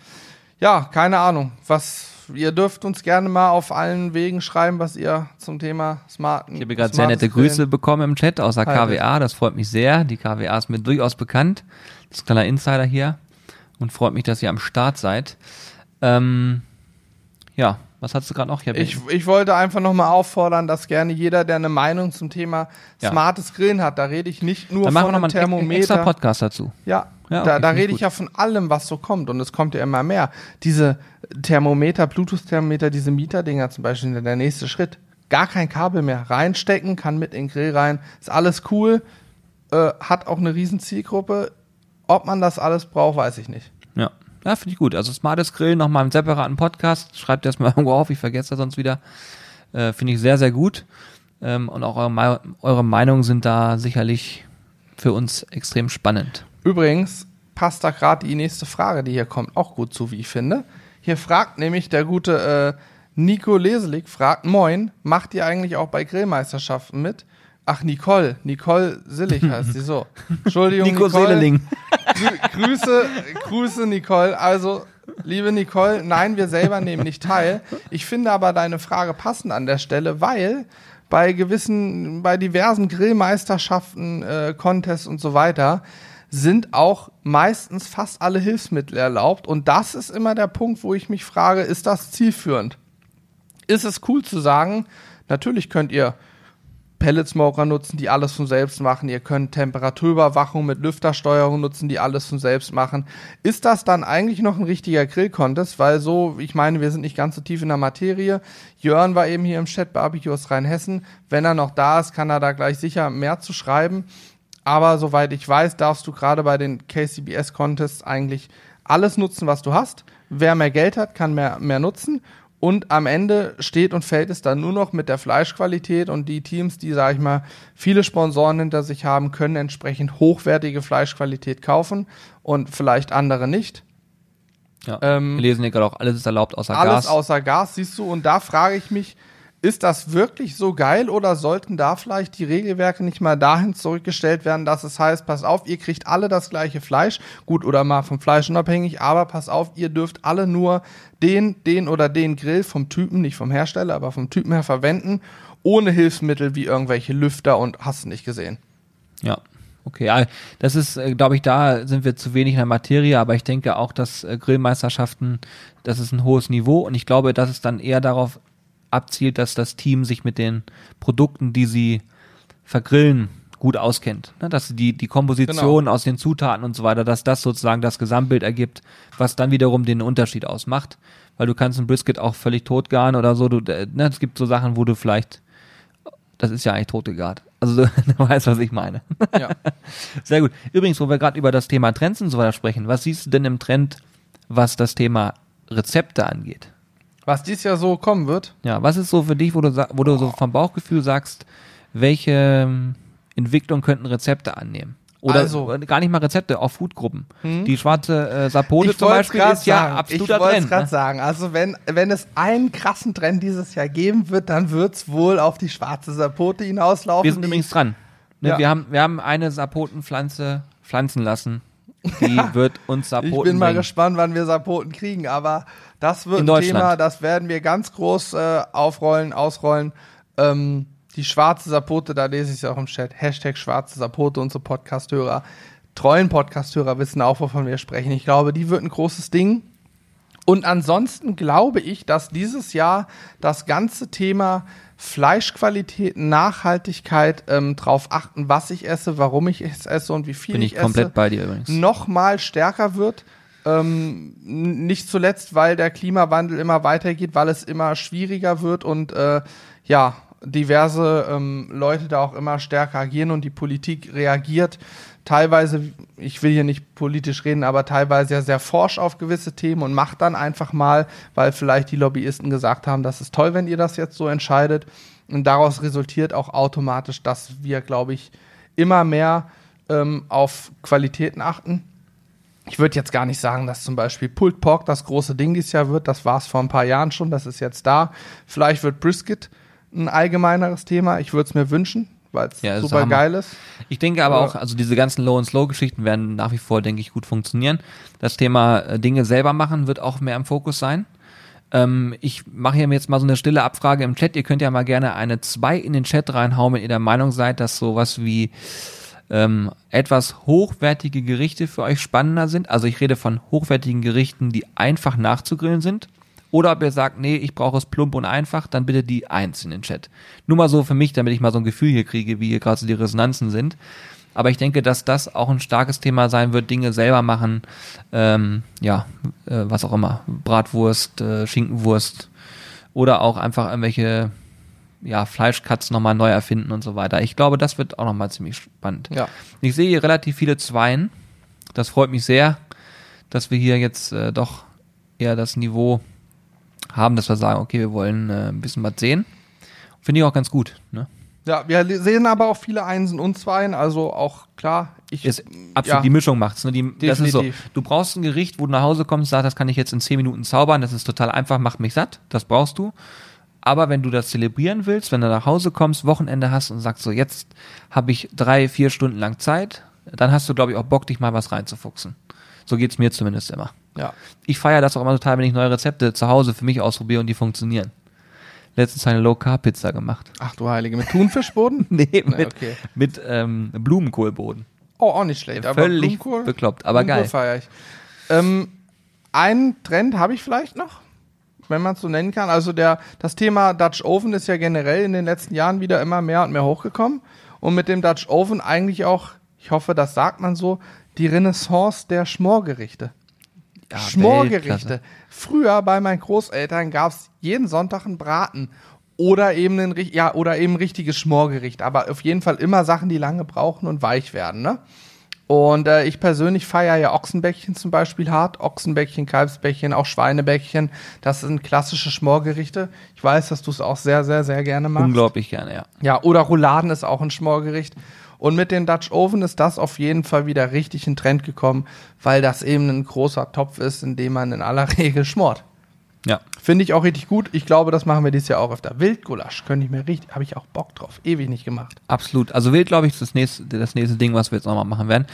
ja, keine Ahnung. Was ihr dürft uns gerne mal auf allen Wegen schreiben, was ihr zum Thema smarten. Ich habe gerade sehr nette Grüße bekommen im Chat aus der. KWA. Das freut mich sehr. Die KWA ist mir durchaus bekannt. Das ist ein kleiner Insider hier. Und freut mich, dass ihr am Start seid. Ähm, ja, was hast du gerade noch? Ich, hab- Ich, ich wollte einfach nochmal auffordern, dass gerne jeder, der eine Meinung zum Thema Ja. smartes Grillen hat, da rede ich nicht nur dann machen wir von noch einem mal einen extra Thermometer. Podcast dazu. Ja, Ja, okay, da, da finde ich rede gut. ich ja von allem, was so kommt. Und es kommt ja immer mehr. Diese Thermometer, Bluetooth-Thermometer, diese Mieterdinger zum Beispiel, der nächste Schritt. Gar kein Kabel mehr. Reinstecken, kann mit in den Grill rein. Ist alles cool. Äh, hat auch eine riesen Zielgruppe. Ob man das alles braucht, weiß ich nicht. Ja, ja finde ich gut. Also smartes Grillen, nochmal im separaten Podcast. Schreibt das mal [LAUGHS] irgendwo auf, ich vergesse das sonst wieder. Äh, finde ich sehr, sehr gut. Ähm, und auch eure, eure Meinungen sind da sicherlich für uns extrem spannend. Übrigens passt da gerade die nächste Frage, die hier kommt, auch gut zu, wie ich finde. Hier fragt nämlich der gute äh, Nico Leselik, fragt, moin, macht ihr eigentlich auch bei Grillmeisterschaften mit? Ach, Nicole, Nicole Sillig [LAUGHS] heißt sie so. Entschuldigung, Nico Seeleling. Grü Grüße, Grüße, Nicole. Also, liebe Nicole, nein, wir selber nehmen nicht teil. Ich finde aber deine Frage passend an der Stelle, weil bei gewissen, bei diversen Grillmeisterschaften, äh, Contests und so weiter sind auch meistens fast alle Hilfsmittel erlaubt. Und das ist immer der Punkt, wo ich mich frage, ist das zielführend? Ist es cool zu sagen, natürlich könnt ihr Pellet Smoker nutzen, die alles von selbst machen. Ihr könnt Temperaturüberwachung mit Lüftersteuerung nutzen, die alles von selbst machen. Ist das dann eigentlich noch ein richtiger Grill-Contest? Weil so, ich meine, wir sind nicht ganz so tief in der Materie. Jörn war eben hier im Chat Barbecue aus Rheinhessen. Wenn er noch da ist, kann er da gleich sicher mehr zu schreiben. Aber soweit ich weiß, darfst du gerade bei den KCBS-Contests eigentlich alles nutzen, was du hast. Wer mehr Geld hat, kann mehr, mehr nutzen. Und am Ende steht und fällt es dann nur noch mit der Fleischqualität und die Teams, die, sag ich mal, viele Sponsoren hinter sich haben, können entsprechend hochwertige Fleischqualität kaufen und vielleicht andere nicht. Ja. Ähm, Wir lesen hier gerade auch, alles ist erlaubt außer Alles Gas. außer Gas, siehst du. Und da frage ich mich, ist das wirklich so geil oder sollten da vielleicht die Regelwerke nicht mal dahin zurückgestellt werden, dass es heißt, pass auf, ihr kriegt alle das gleiche Fleisch, gut oder mal vom Fleisch unabhängig, aber pass auf, ihr dürft alle nur den, den oder den Grill vom Typen, nicht vom Hersteller, aber vom Typen her verwenden, ohne Hilfsmittel wie irgendwelche Lüfter und hast du nicht gesehen. Ja. Okay, das ist, äh, glaube ich, da sind wir zu wenig in der Materie, aber ich denke auch, dass äh, Grillmeisterschaften, das ist ein hohes Niveau und ich glaube, dass es dann eher darauf abzielt, dass das Team sich mit den Produkten, die sie vergrillen, gut auskennt. Ne? Dass die, die Komposition genau. aus den Zutaten und so weiter, dass das sozusagen das Gesamtbild ergibt, was dann wiederum den Unterschied ausmacht. Weil du kannst ein Brisket auch völlig totgaren oder so. Du, äh, ne, es gibt so Sachen, wo du vielleicht, das ist ja eigentlich totgegart. Also du, [LAUGHS] du weißt, was ich meine. Ja. [LAUGHS] Sehr gut. Übrigens, wo wir gerade über das Thema Trends und so weiter sprechen, was siehst du denn im Trend, was das Thema Rezepte angeht? Was dies Jahr so kommen wird? Ja, was ist so für dich, wo du, wo du so vom Bauchgefühl sagst, welche ähm, Entwicklung könnten Rezepte annehmen? Oder also, gar nicht mal Rezepte, auch Foodgruppen. Hm? Die schwarze äh, Sapote zum Beispiel ist ja sagen, absoluter Ich wollte es gerade ne? sagen. Also wenn, wenn es einen krassen Trend dieses Jahr geben wird, dann wird es wohl auf die schwarze Sapote hinauslaufen. Wir sind übrigens dran. Ne, ja. wir, haben, wir haben eine Sapotenpflanze pflanzen lassen. Die wird uns Sapoten Ich bin mal bringen. gespannt, wann wir Sapoten kriegen, aber das wird ein Thema, das werden wir ganz groß äh, aufrollen, ausrollen. Ähm, die schwarze Sapote, da lese ich es auch im Chat. Hashtag schwarze Sapote, unsere Podcasthörer. Treuen Podcasthörer wissen auch, wovon wir sprechen. Ich glaube, die wird ein großes Ding. Und ansonsten glaube ich, dass dieses Jahr das ganze Thema Fleischqualität, Nachhaltigkeit, ähm, drauf achten, was ich esse, warum ich es esse und wie viel Bin ich, ich komplett esse, bei dir übrigens. noch mal stärker wird. Ähm, nicht zuletzt, weil der Klimawandel immer weitergeht, weil es immer schwieriger wird und äh, ja, diverse ähm, Leute da auch immer stärker agieren und die Politik reagiert teilweise, ich will hier nicht politisch reden, aber teilweise ja sehr forsch auf gewisse Themen und macht dann einfach mal, weil vielleicht die Lobbyisten gesagt haben, das ist toll, wenn ihr das jetzt so entscheidet. Und daraus resultiert auch automatisch, dass wir, glaube ich, immer mehr ähm, auf Qualitäten achten ich würde jetzt gar nicht sagen, dass zum Beispiel Pulled Pork das große Ding dieses Jahr wird. Das war es vor ein paar Jahren schon. Das ist jetzt da. Vielleicht wird Brisket ein allgemeineres Thema. Ich würde es mir wünschen, weil es ja, super geil ist. Ich denke aber auch, also diese ganzen Low- and Slow-Geschichten werden nach wie vor, denke ich, gut funktionieren. Das Thema äh, Dinge selber machen wird auch mehr im Fokus sein. Ähm, ich mache hier jetzt mal so eine stille Abfrage im Chat. Ihr könnt ja mal gerne eine 2 in den Chat reinhauen, wenn ihr der Meinung seid, dass sowas wie ähm, etwas hochwertige Gerichte für euch spannender sind. Also ich rede von hochwertigen Gerichten, die einfach nachzugrillen sind. Oder ob ihr sagt, nee, ich brauche es plump und einfach, dann bitte die Eins in den Chat. Nur mal so für mich, damit ich mal so ein Gefühl hier kriege, wie hier gerade so die Resonanzen sind. Aber ich denke, dass das auch ein starkes Thema sein wird, Dinge selber machen, ähm, ja, äh, was auch immer, Bratwurst, äh, Schinkenwurst oder auch einfach irgendwelche ja, Fleischcuts nochmal neu erfinden und so weiter. Ich glaube, das wird auch nochmal ziemlich spannend. Ja. Ich sehe hier relativ viele Zweien. Das freut mich sehr, dass wir hier jetzt äh, doch eher das Niveau haben, dass wir sagen, okay, wir wollen äh, ein bisschen was sehen. Finde ich auch ganz gut. Ne? Ja, wir sehen aber auch viele Einsen und Zweien, also auch klar. Ich, ist absolut ja, die Mischung macht's. Ne? Die, das ist so. Du brauchst ein Gericht, wo du nach Hause kommst, sagst, das kann ich jetzt in 10 Minuten zaubern, das ist total einfach, macht mich satt, das brauchst du. Aber wenn du das zelebrieren willst, wenn du nach Hause kommst, Wochenende hast und sagst so, jetzt habe ich drei, vier Stunden lang Zeit, dann hast du, glaube ich, auch Bock, dich mal was reinzufuchsen. So geht's mir zumindest immer. Ja. Ich feiere das auch immer total, wenn ich neue Rezepte zu Hause für mich ausprobiere und die funktionieren. Letztens eine Low-Carb-Pizza gemacht. Ach du Heilige, mit Thunfischboden? [LAUGHS] nee, mit, okay. mit ähm, Blumenkohlboden. Oh, auch nicht schlecht. Ja, völlig bekloppt, aber Blumenkohl geil. feiere ich. Ähm, einen Trend habe ich vielleicht noch wenn man es so nennen kann. Also der, das Thema Dutch Oven ist ja generell in den letzten Jahren wieder immer mehr und mehr hochgekommen. Und mit dem Dutch Oven eigentlich auch, ich hoffe, das sagt man so, die Renaissance der Schmorgerichte. Ja, Schmorgerichte. Früher bei meinen Großeltern gab es jeden Sonntag einen Braten. Oder eben ein, ja, oder eben richtiges Schmorgericht. Aber auf jeden Fall immer Sachen, die lange brauchen und weich werden, ne? Und äh, ich persönlich feiere ja Ochsenbäckchen zum Beispiel hart. Ochsenbäckchen, Kalbsbäckchen, auch Schweinebäckchen. Das sind klassische Schmorgerichte. Ich weiß, dass du es auch sehr, sehr, sehr gerne magst. Unglaublich gerne, ja. Ja, oder Rouladen ist auch ein Schmorgericht. Und mit dem Dutch Oven ist das auf jeden Fall wieder richtig in Trend gekommen, weil das eben ein großer Topf ist, in dem man in aller [LAUGHS] Regel schmort. Ja. Finde ich auch richtig gut. Ich glaube, das machen wir dieses Jahr auch öfter. Wildgulasch könnte ich mir richtig, habe ich auch Bock drauf. Ewig nicht gemacht. Absolut. Also Wild, glaube ich, ist das nächste, das nächste Ding, was wir jetzt nochmal machen werden.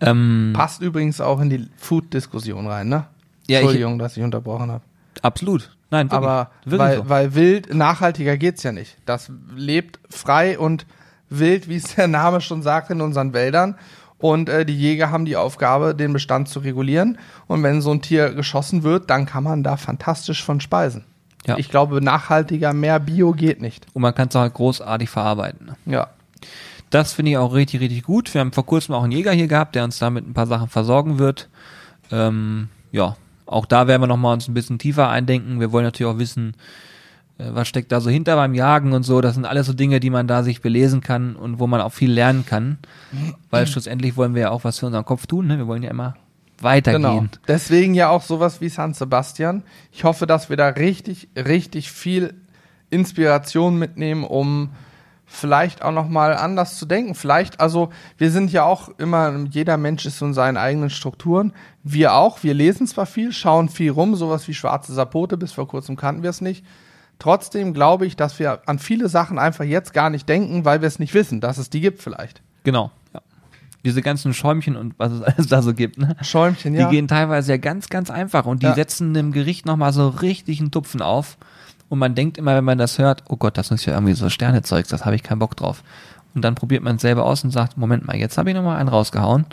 Ähm, Passt übrigens auch in die Food-Diskussion rein, ne? Ja, ich- Entschuldigung, dass ich unterbrochen habe. absolut. Nein, wirklich. Aber wirklich weil, so. weil wild, nachhaltiger geht's ja nicht. Das lebt frei und wild, wie es der Name schon sagt, in unseren Wäldern. Und äh, die Jäger haben die Aufgabe, den Bestand zu regulieren. Und wenn so ein Tier geschossen wird, dann kann man da fantastisch von speisen. Ja. Ich glaube, nachhaltiger, mehr Bio geht nicht. Und man kann es halt großartig verarbeiten. ne? Ja. Das finde ich auch richtig, richtig gut. Wir haben vor kurzem auch einen Jäger hier gehabt, der uns damit ein paar Sachen versorgen wird. Ähm, ja, auch da werden wir nochmal uns ein bisschen tiefer eindenken. Wir wollen natürlich auch wissen, was steckt da so hinter beim Jagen und so. Das sind alles so Dinge, die man da sich belesen kann und wo man auch viel lernen kann. Weil [CLEARS THROAT] schlussendlich wollen wir ja auch was für unseren Kopf tun. Ne? Wir wollen ja immer weitergehen. Genau. Deswegen ja auch sowas wie San Sebastian. Ich hoffe, dass wir da richtig, richtig viel Inspiration mitnehmen, um vielleicht auch noch mal anders zu denken. Vielleicht, also wir sind ja auch immer, jeder Mensch ist in seinen eigenen Strukturen. Wir auch. Wir lesen zwar viel, schauen viel rum, sowas wie Schwarze Sapote. Bis vor kurzem kannten wir es nicht. Trotzdem glaube ich, dass wir an viele Sachen einfach jetzt gar nicht denken, weil wir es nicht wissen, dass es die gibt vielleicht. Genau. Ja. Diese ganzen Schäumchen und was es alles da so gibt. Ne? Schäumchen, Die ja. gehen teilweise ja ganz, ganz einfach und die Ja. setzen dem Gericht nochmal so richtig einen Tupfen auf. Und man denkt immer, wenn man das hört, oh Gott, das ist ja irgendwie so Sternezeugs, das habe ich keinen Bock drauf. Und dann probiert man es selber aus und sagt, Moment mal, jetzt habe ich nochmal einen rausgehauen.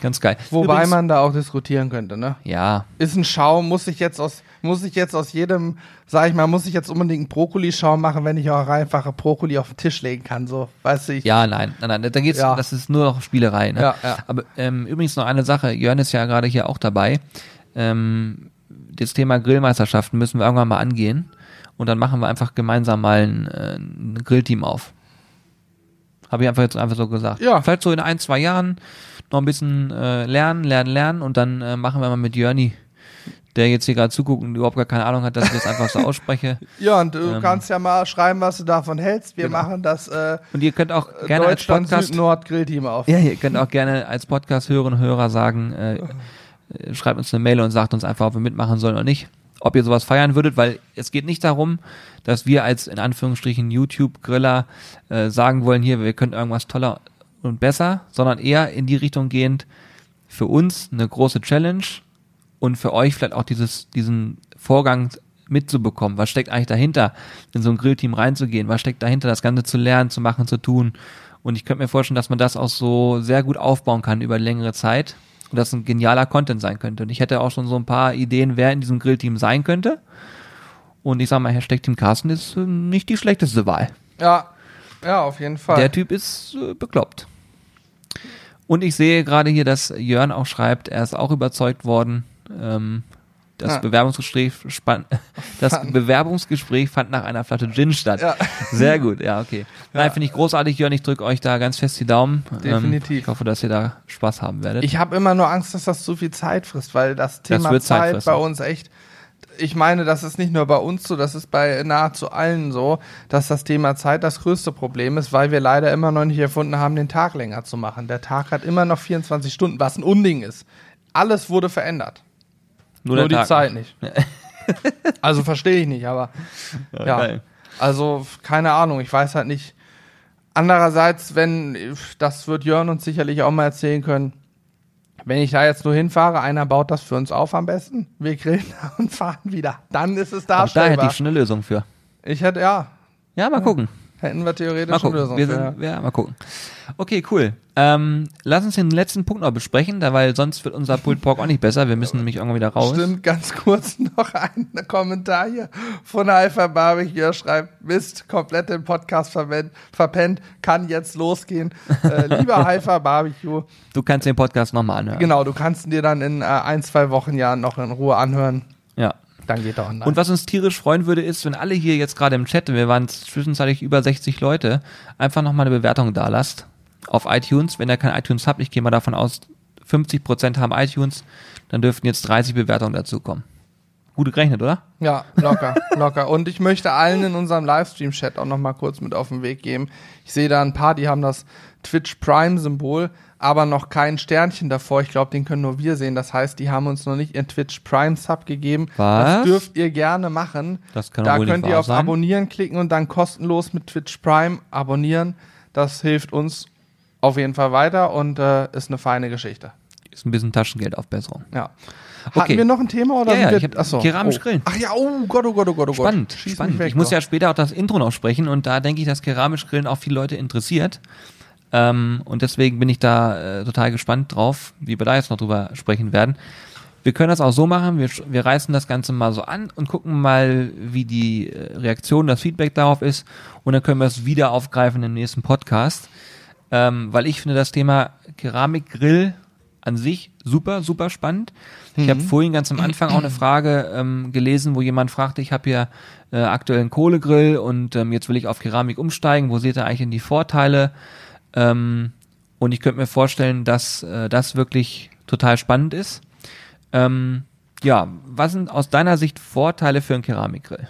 Ganz geil. Wobei Übrigens- man da auch diskutieren könnte, ne? Ja, ist ein Schaum, muss ich jetzt aus, muss ich jetzt aus jedem, sag ich mal, muss ich jetzt unbedingt einen Brokkoli-Schaum machen, wenn ich auch einfache Brokkoli auf den Tisch legen kann, so, weißt du, ich, ja, nein, nein, nein, da geht's, Ja. das ist nur noch Spielerei. Ne? Ja, ja. Aber ähm, übrigens noch eine Sache, Jörn ist ja gerade hier auch dabei. Ähm, das Thema Grillmeisterschaften müssen wir irgendwann mal angehen und dann machen wir einfach gemeinsam mal ein, äh, ein Grillteam auf. Habe ich einfach jetzt einfach so gesagt. Ja. Vielleicht so in ein, zwei Jahren noch ein bisschen äh, lernen, lernen, lernen und dann äh, machen wir mal mit Jörni, der jetzt hier gerade zuguckt und überhaupt gar keine Ahnung hat, dass ich das einfach so ausspreche. [LAUGHS] ja, und du Ähm. kannst ja mal schreiben, was du davon hältst, wir Genau. machen das, äh, Und ihr könnt auch gerne als Podcast Süd-Nord Grillteam auf. Ja, ihr könnt auch gerne als Podcast-Hörerinnen und Hörer sagen, äh, äh, [LAUGHS] schreibt uns eine Mail und sagt uns einfach, ob wir mitmachen sollen oder nicht. Ob ihr sowas feiern würdet, weil es geht nicht darum, dass wir als in Anführungsstrichen YouTube-Griller äh, sagen wollen, hier, wir können irgendwas toller und besser, sondern eher in die Richtung gehend, für uns eine große Challenge und für euch vielleicht auch dieses, diesen Vorgang mitzubekommen. Was steckt eigentlich dahinter, in so ein Grillteam reinzugehen? Was steckt dahinter, das Ganze zu lernen, zu machen, zu tun? Und ich könnte mir vorstellen, dass man das auch so sehr gut aufbauen kann über längere Zeit das ein genialer Content sein könnte. Und ich hätte auch schon so ein paar Ideen, wer in diesem Grillteam sein könnte. Und ich sag mal, Hashtag Team Carsten ist äh, nicht die schlechteste Wahl. Ja, ja, auf jeden Fall. Der Typ ist äh, bekloppt. Und ich sehe gerade hier, dass Jörn auch schreibt, er ist auch überzeugt worden. Ähm, das Ah. Bewerbungsgespräch spann [LAUGHS] das Fand- Bewerbungsgespräch fand nach einer Flasche Gin statt. Ja. Sehr gut, ja, okay. Nein, finde ich großartig, Jörn. Ich drücke euch da ganz fest die Daumen. Definitiv. Ähm, ich hoffe, dass ihr da Spaß haben werdet. Ich habe immer nur Angst, dass das zu viel Zeit frisst, weil das Thema wird Zeit Zeit bei uns echt. Ich meine, das ist nicht nur bei uns so, das ist bei nahezu allen so, dass das Thema Zeit das größte Problem ist, weil wir leider immer noch nicht erfunden haben, den Tag länger zu machen. Der Tag hat immer noch 24 Stunden, was ein Unding ist. Alles wurde verändert. Nur, der die Tag. Zeit nicht. also verstehe ich nicht, aber Ja, ja. Also, keine Ahnung, ich weiß halt nicht. Andererseits, wenn, das wird Jörn uns sicherlich auch mal erzählen können, wenn ich da jetzt nur hinfahre, einer baut das für uns auf am besten, wir grillen [LAUGHS] und fahren wieder, dann ist es Auch da darstellbar. hätte ich schon eine Lösung für. ich hätte, ja, Ja, mal gucken. Hätten wir theoretisch Mal gucken. Wir sind, ja, mal gucken. Okay, cool. Ähm, lass uns den letzten Punkt noch besprechen, da weil sonst wird unser Pulled Pork auch nicht besser. Wir müssen nämlich irgendwann wieder raus. Stimmt, ganz kurz [LAUGHS] noch ein Kommentar hier von Alpha Barbecue. Er schreibt, Mist, komplett den Podcast verwen- verpennt, kann jetzt losgehen. Äh, lieber [LAUGHS] Alpha Barbecue, Du kannst den Podcast nochmal anhören. genau, du kannst ihn dir dann in äh, ein, zwei Wochen ja noch in Ruhe anhören. Ja. Dann geht er online. Und was uns tierisch freuen würde, ist, wenn alle hier jetzt gerade im Chat, wir waren zwischenzeitlich über 60 Leute, einfach nochmal eine Bewertung da lasst auf iTunes. Wenn ihr kein iTunes habt, ich gehe mal davon aus, 50% haben iTunes, dann dürften jetzt 30 Bewertungen dazukommen. gut gerechnet, oder? Ja, locker, [LAUGHS] locker. Und ich möchte allen in unserem Livestream-Chat auch noch mal kurz mit auf den Weg geben. Ich sehe da ein paar, die haben das Twitch Prime-Symbol, aber noch kein Sternchen davor. Ich glaube, den können nur wir sehen. Das heißt, die haben uns noch nicht ihren Twitch Prime-Sub gegeben. Was? Das dürft ihr gerne machen. Das kann da könnt ihr auf sein. Abonnieren klicken und dann kostenlos mit Twitch Prime abonnieren. Das hilft uns auf jeden Fall weiter und äh, ist eine feine Geschichte. Ist ein bisschen Taschengeldaufbesserung. Ja. Hatten Okay. wir noch ein Thema oder Ja, ja, ich hab achso, keramisch oh. grillen. Ach ja, oh Gott, oh Gott, oh Gott, oh Gott. Spannend, Schieß spannend. weg ich muss noch. ja später auch das Intro noch sprechen und da denke ich, dass keramisch Grillen auch viele Leute interessiert. Ähm, und deswegen bin ich da äh, total gespannt drauf, wie wir da jetzt noch drüber sprechen werden. Wir können das auch so machen, wir, wir reißen das Ganze mal so an und gucken mal, wie die äh, Reaktion, das Feedback darauf ist. Und dann können wir es wieder aufgreifen im nächsten Podcast. Ähm, weil ich finde das Thema Keramikgrill an sich super, super spannend. Ich habe vorhin ganz am Anfang auch eine Frage ähm, gelesen, wo jemand fragte, ich habe hier äh, aktuell einen Kohlegrill und ähm, jetzt will ich auf Keramik umsteigen. Wo seht ihr eigentlich denn die Vorteile? Ähm, und ich könnte mir vorstellen, dass äh, das wirklich total spannend ist. Ähm, ja, was sind aus deiner Sicht Vorteile für einen Keramikgrill?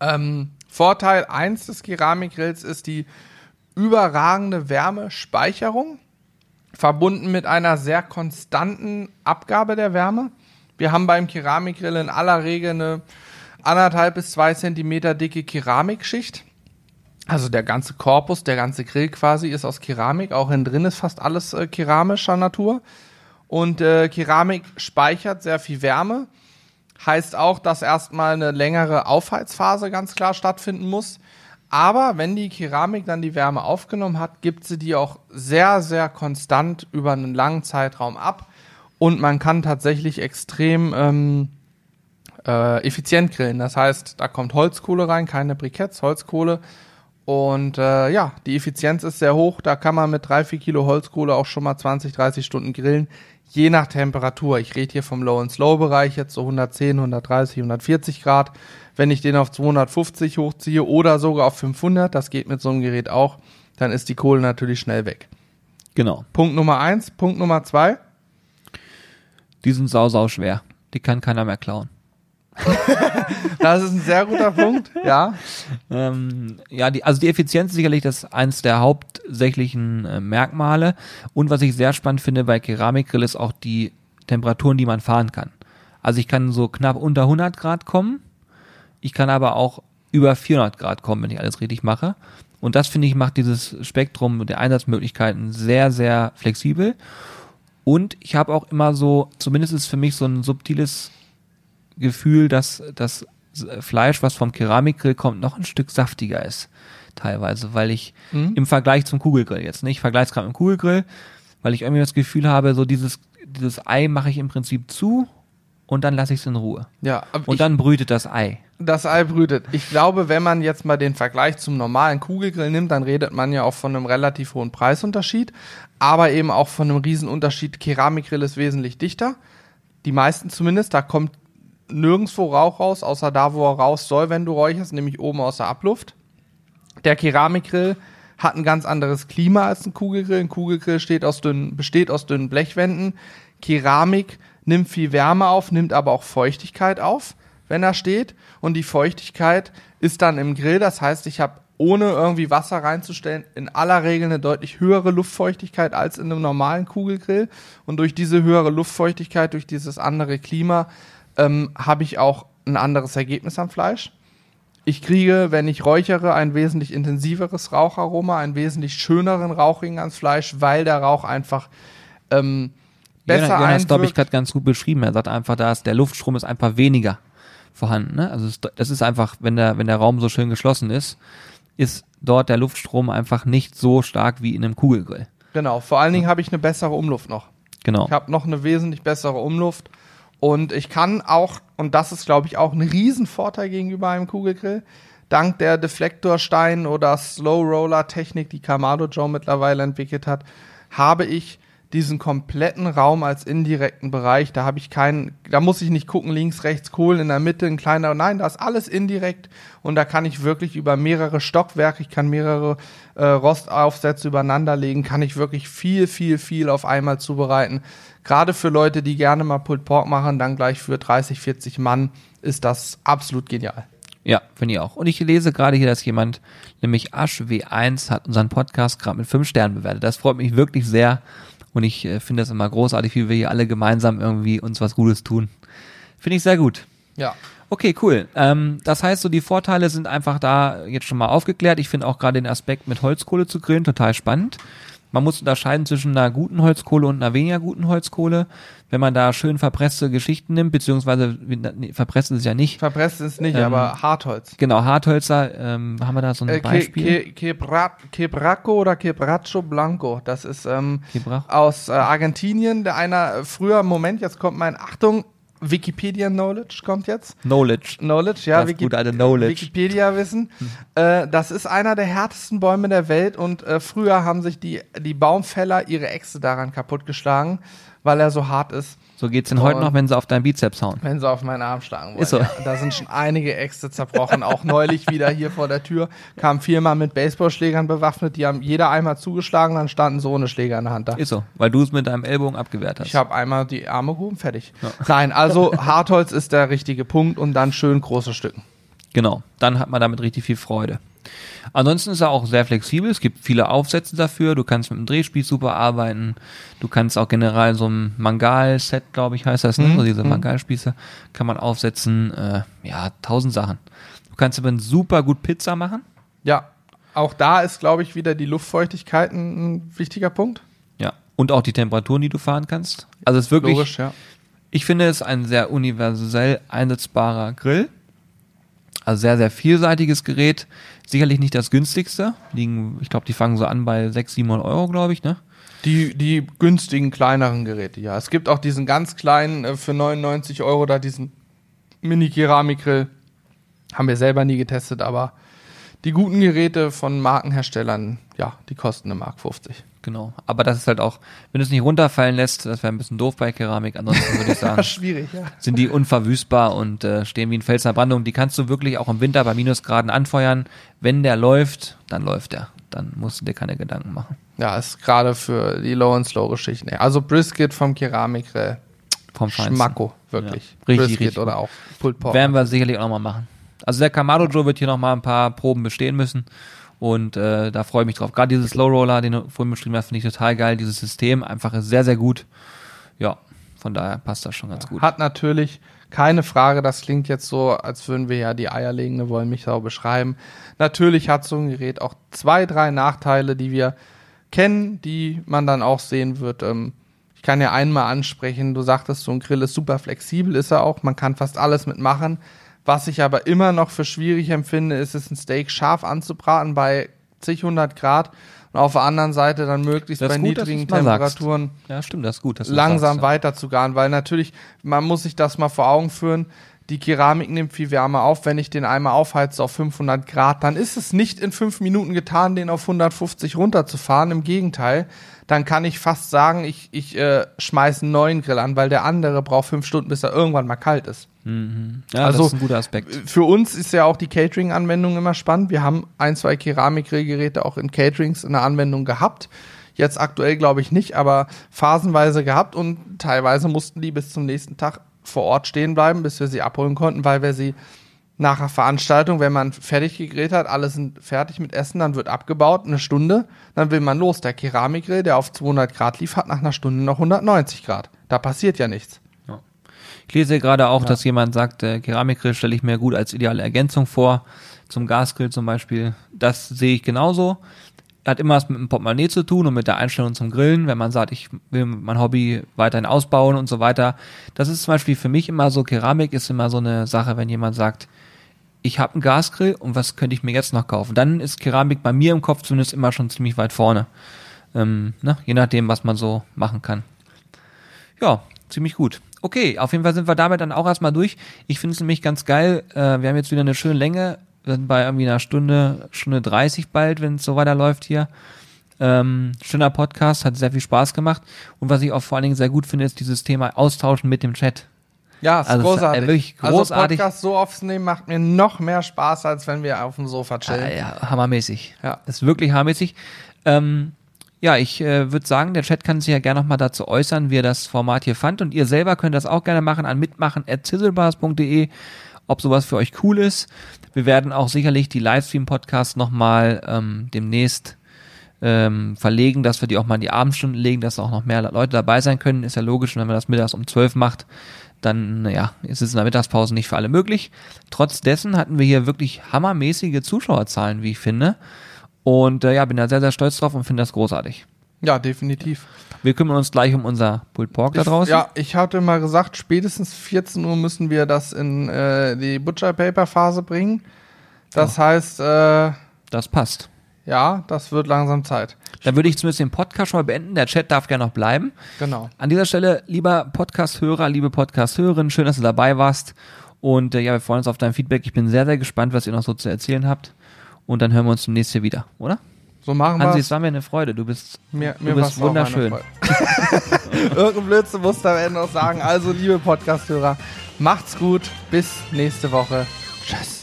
Ähm, Vorteil 1 des Keramikgrills ist die überragende Wärmespeicherung, verbunden mit einer sehr konstanten Abgabe der Wärme. Wir haben beim Keramikgrill in aller Regel eine anderthalb bis zwei Zentimeter dicke Keramikschicht. Also der ganze Korpus, der ganze Grill quasi ist aus Keramik. Auch innen drin ist fast alles äh, keramischer Natur. Und äh, Keramik speichert sehr viel Wärme. Heißt auch, dass erstmal eine längere Aufheizphase ganz klar stattfinden muss. Aber wenn die Keramik dann die Wärme aufgenommen hat, gibt sie die auch sehr, sehr konstant über einen langen Zeitraum ab. Und man kann tatsächlich extrem ähm, äh, effizient grillen. Das heißt, da kommt Holzkohle rein, keine Briketts, Holzkohle. Und äh, ja, die Effizienz ist sehr hoch. Da kann man mit drei, vier Kilo Holzkohle auch schon mal 20, 30 Stunden grillen. Je nach Temperatur. Ich rede hier vom Low- und Slow-Bereich, jetzt so 110, 130, 140 Grad. Wenn ich den auf 250 hochziehe oder sogar auf 500, das geht mit so einem Gerät auch, dann ist die Kohle natürlich schnell weg. Genau. Punkt Nummer eins. Punkt Nummer zwei. Die sind sau, sau schwer. Die kann keiner mehr klauen. [LAUGHS] Das ist ein sehr guter Punkt. Ja. Ähm, ja, die, also die Effizienz ist sicherlich das eins der hauptsächlichen äh, Merkmale. Und was ich sehr spannend finde bei Keramikgrill ist auch die Temperaturen, die man fahren kann. Also ich kann so knapp unter 100 Grad kommen. Ich kann aber auch über 400 Grad kommen, wenn ich alles richtig mache. Und das finde ich macht dieses Spektrum der Einsatzmöglichkeiten sehr, sehr flexibel. Und ich habe auch immer so, zumindest ist für mich so ein subtiles Gefühl, dass das Fleisch, was vom Keramikgrill kommt, noch ein Stück saftiger ist. Teilweise, weil ich Mhm. im Vergleich zum Kugelgrill jetzt, nicht? Ich vergleiche es gerade mit dem Kugelgrill, weil ich irgendwie das Gefühl habe, so dieses, dieses Ei mache ich im Prinzip zu und dann lasse ich es in Ruhe. Ja. Und ich- dann brütet das Ei. Das Ei brütet. Ich glaube, wenn man jetzt mal den Vergleich zum normalen Kugelgrill nimmt, dann redet man ja auch von einem relativ hohen Preisunterschied, aber eben auch von einem Riesenunterschied. Keramikgrill ist wesentlich dichter. Die meisten zumindest, da kommt nirgendwo Rauch raus, außer da, wo er raus soll, wenn du räucherst, nämlich oben aus der Abluft. Der Keramikgrill hat ein ganz anderes Klima als ein Kugelgrill. Ein Kugelgrill aus dünnen, besteht aus dünnen Blechwänden. Keramik nimmt viel Wärme auf, nimmt aber auch Feuchtigkeit auf, wenn er steht. Und die Feuchtigkeit ist dann im Grill. Das heißt, ich habe ohne irgendwie Wasser reinzustellen, in aller Regel eine deutlich höhere Luftfeuchtigkeit als in einem normalen Kugelgrill. Und durch diese höhere Luftfeuchtigkeit, durch dieses andere Klima, ähm, habe ich auch ein anderes Ergebnis am Fleisch. Ich kriege, wenn ich räuchere, ein wesentlich intensiveres Raucharoma, einen wesentlich schöneren Rauchring ans Fleisch, weil der Rauch einfach ähm, besser Jonas, Jonas glaube ich, gerade ganz gut beschrieben. Er sagt einfach, da ist der Luftstrom ist einfach weniger vorhanden. Ne? Also es, das ist einfach, wenn der, wenn der Raum so schön geschlossen ist, ist dort der Luftstrom einfach nicht so stark wie in einem Kugelgrill. Genau, vor allen Dingen habe ich eine bessere Umluft noch. Genau. Ich habe noch eine wesentlich bessere Umluft. Und ich kann auch, und das ist, glaube ich, auch ein Riesenvorteil gegenüber einem Kugelgrill, dank der Deflektorstein- oder Slow-Roller-Technik, die Kamado Joe mittlerweile entwickelt hat, habe ich diesen kompletten Raum als indirekten Bereich. Da habe ich keinen, da muss ich nicht gucken, links, rechts, Kohlen in der Mitte, ein kleiner. Nein, da ist alles indirekt und da kann ich wirklich über mehrere Stockwerke, ich kann mehrere äh, Rostaufsätze übereinander legen, kann ich wirklich viel, viel, viel auf einmal zubereiten. Gerade für Leute, die gerne mal Pulled Pork machen, dann gleich für 30, 40 Mann, ist das absolut genial. Ja, finde ich auch. Und ich lese gerade hier, dass jemand, nämlich Asch W1, hat unseren Podcast gerade mit fünf Sternen bewertet. Das freut mich wirklich sehr. Und ich äh, finde das immer großartig, wie wir hier alle gemeinsam irgendwie uns was Gutes tun. Finde ich sehr gut. Ja. Okay, cool. Ähm, das heißt, so die Vorteile sind einfach da jetzt schon mal aufgeklärt. Ich finde auch gerade den Aspekt mit Holzkohle zu grillen total spannend. Man muss unterscheiden zwischen einer guten Holzkohle und einer weniger guten Holzkohle. Wenn man da schön verpresste Geschichten nimmt, beziehungsweise nee, verpresst ist es ja nicht. Verpresst ist nicht, Ähm, aber Hartholz. Genau, Harthölzer, ähm, haben wir da so ein Äh, Beispiel? Ke, Ke, Quebra, Quebraco oder Quebracho Blanco. Das ist ähm, aus äh, Argentinien. Der einer äh, früher, Moment, jetzt kommt mein, Achtung, Wikipedia Knowledge kommt jetzt. Knowledge. Knowledge, ja, Das gute alte Knowledge. Wikipedia-Wissen. Äh, das ist einer der härtesten Bäume der Welt und äh, früher haben sich die, die Baumfäller ihre Äxte daran kaputtgeschlagen, weil er so hart ist. So geht's denn heute noch, wenn sie auf deinen Bizeps hauen. Wenn sie auf meinen Arm schlagen wollen. Ist so. Ja, da sind schon einige Äxte zerbrochen. Auch neulich wieder hier vor der Tür kamen viermal mit Baseballschlägern bewaffnet. Die haben jeder einmal zugeschlagen, dann standen so ohne Schläger in der Hand da. Ist so, weil du es mit deinem Ellbogen abgewehrt hast. Ich habe einmal die Arme gehoben, fertig. Nein, also Hartholz ist der richtige Punkt und dann schön große Stücken. Genau, dann hat man damit richtig viel Freude. Ansonsten ist er auch sehr flexibel. Es gibt viele Aufsätze dafür. Du kannst mit dem Drehspieß super arbeiten. Du kannst auch generell so ein Mangal-Set, glaube ich, heißt das, ne? Mhm, So diese mhm. Mangalspieße kann man aufsetzen. Äh, ja, tausend Sachen. Du kannst aber super gut Pizza machen. Ja, auch da ist, glaube ich, wieder die Luftfeuchtigkeit ein, ein wichtiger Punkt. Ja. Und auch die Temperaturen, die du fahren kannst. Also es ist wirklich, Logisch, ja. ich finde es ein sehr universell einsetzbarer Grill. Also sehr, sehr vielseitiges Gerät. Sicherlich nicht das günstigste. Liegen, ich glaube, die fangen so an bei 600, 700 Euro, glaube ich, ne? Die, die günstigen, kleineren Geräte, ja. Es gibt auch diesen ganz kleinen äh, für 99 Euro, da diesen Mini-Keramikgrill. Haben wir selber nie getestet, aber die guten Geräte von Markenherstellern, ja, die kosten eine Mark 50. Genau. Aber das ist halt auch, wenn du es nicht runterfallen lässt, das wäre ein bisschen doof bei Keramik. Ansonsten würde ich [LAUGHS] sagen, Schwierig, ja. sind die unverwüstbar und äh, stehen wie ein Fels in der Brandung. Die kannst du wirklich auch im Winter bei Minusgraden anfeuern. Wenn der läuft, dann läuft der. Dann musst du dir keine Gedanken machen. Ja, ist gerade für die Low- und Slow-Geschichten. Also Brisket vom Keramikgrill. Vom Feinsten. Schmacko, wirklich. Ja, richtig, Brisket richtig oder auch Pulled Pork. Werden wir sicherlich auch nochmal machen. Also der Kamado Joe wird hier nochmal ein paar Proben bestehen müssen. Und äh, da freue ich mich drauf. Gerade dieses Slow Roller, den du vorhin beschrieben hast, finde ich total geil. Dieses System einfach ist sehr, sehr gut. Ja, von daher passt das schon ganz gut. Hat natürlich keine Frage, das klingt jetzt so, als würden wir ja die eierlegende Wollmilchsau beschreiben. Natürlich hat so ein Gerät auch zwei, drei Nachteile, die wir kennen, die man dann auch sehen wird. Ähm, ich kann ja einmal ansprechen, du sagtest, so ein Grill ist super flexibel, ist er auch, man kann fast alles mitmachen. Was ich aber immer noch für schwierig empfinde, ist es, ein Steak scharf anzubraten bei zig hundert Grad und auf der anderen Seite dann möglichst bei gut, niedrigen. Temperaturen Ja, stimmt, das gut. langsam sagst, weiter zu garen, weil natürlich, man muss sich das mal vor Augen führen, die Keramik nimmt viel Wärme auf. Wenn ich den einmal aufheize auf 500 Grad, dann ist es nicht in fünf Minuten getan, den auf 150 runterzufahren. Im Gegenteil, dann kann ich fast sagen, ich, ich äh, schmeiße einen neuen Grill an, weil der andere braucht fünf Stunden, bis er irgendwann mal kalt ist. Ja, ja Also- das ist ein guter Aspekt. Für uns ist ja auch die Catering-Anwendung immer spannend. Wir haben ein, zwei Keramikgrillgeräte auch in Caterings in der Anwendung gehabt. Jetzt aktuell glaube ich nicht, aber phasenweise gehabt und teilweise mussten die bis zum nächsten Tag vor Ort stehen bleiben, bis wir sie abholen konnten, weil wir sie nach der Veranstaltung, wenn man fertig gegrillt hat, alle sind fertig mit Essen, dann wird abgebaut, eine Stunde, dann will man los. Der Keramikgrill, der auf 200 Grad lief, hat nach einer Stunde noch 190 Grad. Da passiert ja nichts. Ich lese gerade auch, dass jemand sagt, äh, Keramikgrill stelle ich mir gut als ideale Ergänzung vor, zum Gasgrill zum Beispiel. Das sehe ich genauso. Hat immer was mit dem Portemonnaie zu tun und mit der Einstellung zum Grillen, wenn man sagt, ich will mein Hobby weiterhin ausbauen und so weiter. Das ist zum Beispiel für mich immer so, Keramik ist immer so eine Sache, wenn jemand sagt, ich habe einen Gasgrill und was könnte ich mir jetzt noch kaufen? Dann ist Keramik bei mir im Kopf zumindest immer schon ziemlich weit vorne. Ähm, ne? Je nachdem, was man so machen kann. Ja, ziemlich gut. Okay, auf jeden Fall sind wir damit dann auch erstmal durch. Ich finde es nämlich ganz geil. Äh, wir haben jetzt wieder eine schöne Länge. Wir sind bei irgendwie einer Stunde, Stunde 30 bald, wenn es so weiterläuft hier. Ähm, schöner Podcast, hat sehr viel Spaß gemacht. Und was ich auch vor allen Dingen sehr gut finde, ist dieses Thema Austauschen mit dem Chat. Ja, ist Also, es ist, großartig. wirklich großartig. Also Podcast so aufzunehmen macht mir noch mehr Spaß, als wenn wir auf dem Sofa chillen. Ah, ja, hammermäßig. Ja. Ist wirklich hammermäßig. Ähm, ja, ich äh, würde sagen, der Chat kann sich ja gerne nochmal dazu äußern, wie er das Format hier fand. Und ihr selber könnt das auch gerne machen an mitmachen.zizzlebars.de, ob sowas für euch cool ist. Wir werden auch sicherlich die Livestream-Podcasts nochmal ähm, demnächst ähm, verlegen, dass wir die auch mal in die Abendstunden legen, dass auch noch mehr Leute dabei sein können. Ist ja logisch, wenn man das mittags um 12 macht, dann, naja, ist es in der Mittagspause nicht für alle möglich. Trotz dessen hatten wir hier wirklich hammermäßige Zuschauerzahlen, wie ich finde. Und äh, ja, bin da sehr, sehr stolz drauf und finde das großartig. Ja, definitiv. Wir kümmern uns gleich um unser Pulled Pork da draußen. Ja, ich hatte mal gesagt, spätestens 14 Uhr müssen wir das in äh, die Butcher Paper Phase bringen. Das heißt, äh, Das passt. ja, das wird langsam Zeit. Dann würde ich zumindest den Podcast schon mal beenden. Der Chat darf gerne noch bleiben. Genau. An dieser Stelle, lieber Podcast-Hörer, liebe Podcast-Hörerin, schön, dass du dabei warst. Und äh, ja, wir freuen uns auf dein Feedback. Ich bin sehr, sehr gespannt, was ihr noch so zu erzählen habt. Und dann hören wir uns demnächst hier wieder, oder? So machen Hansi, wir es war mir eine Freude. Du bist, Mir, du mir bist auch eine wunderschön. [LAUGHS] Irgendein Blödsinn musst du am Ende noch sagen. Also, liebe Podcast-Hörer, macht's gut. Bis nächste Woche. Tschüss.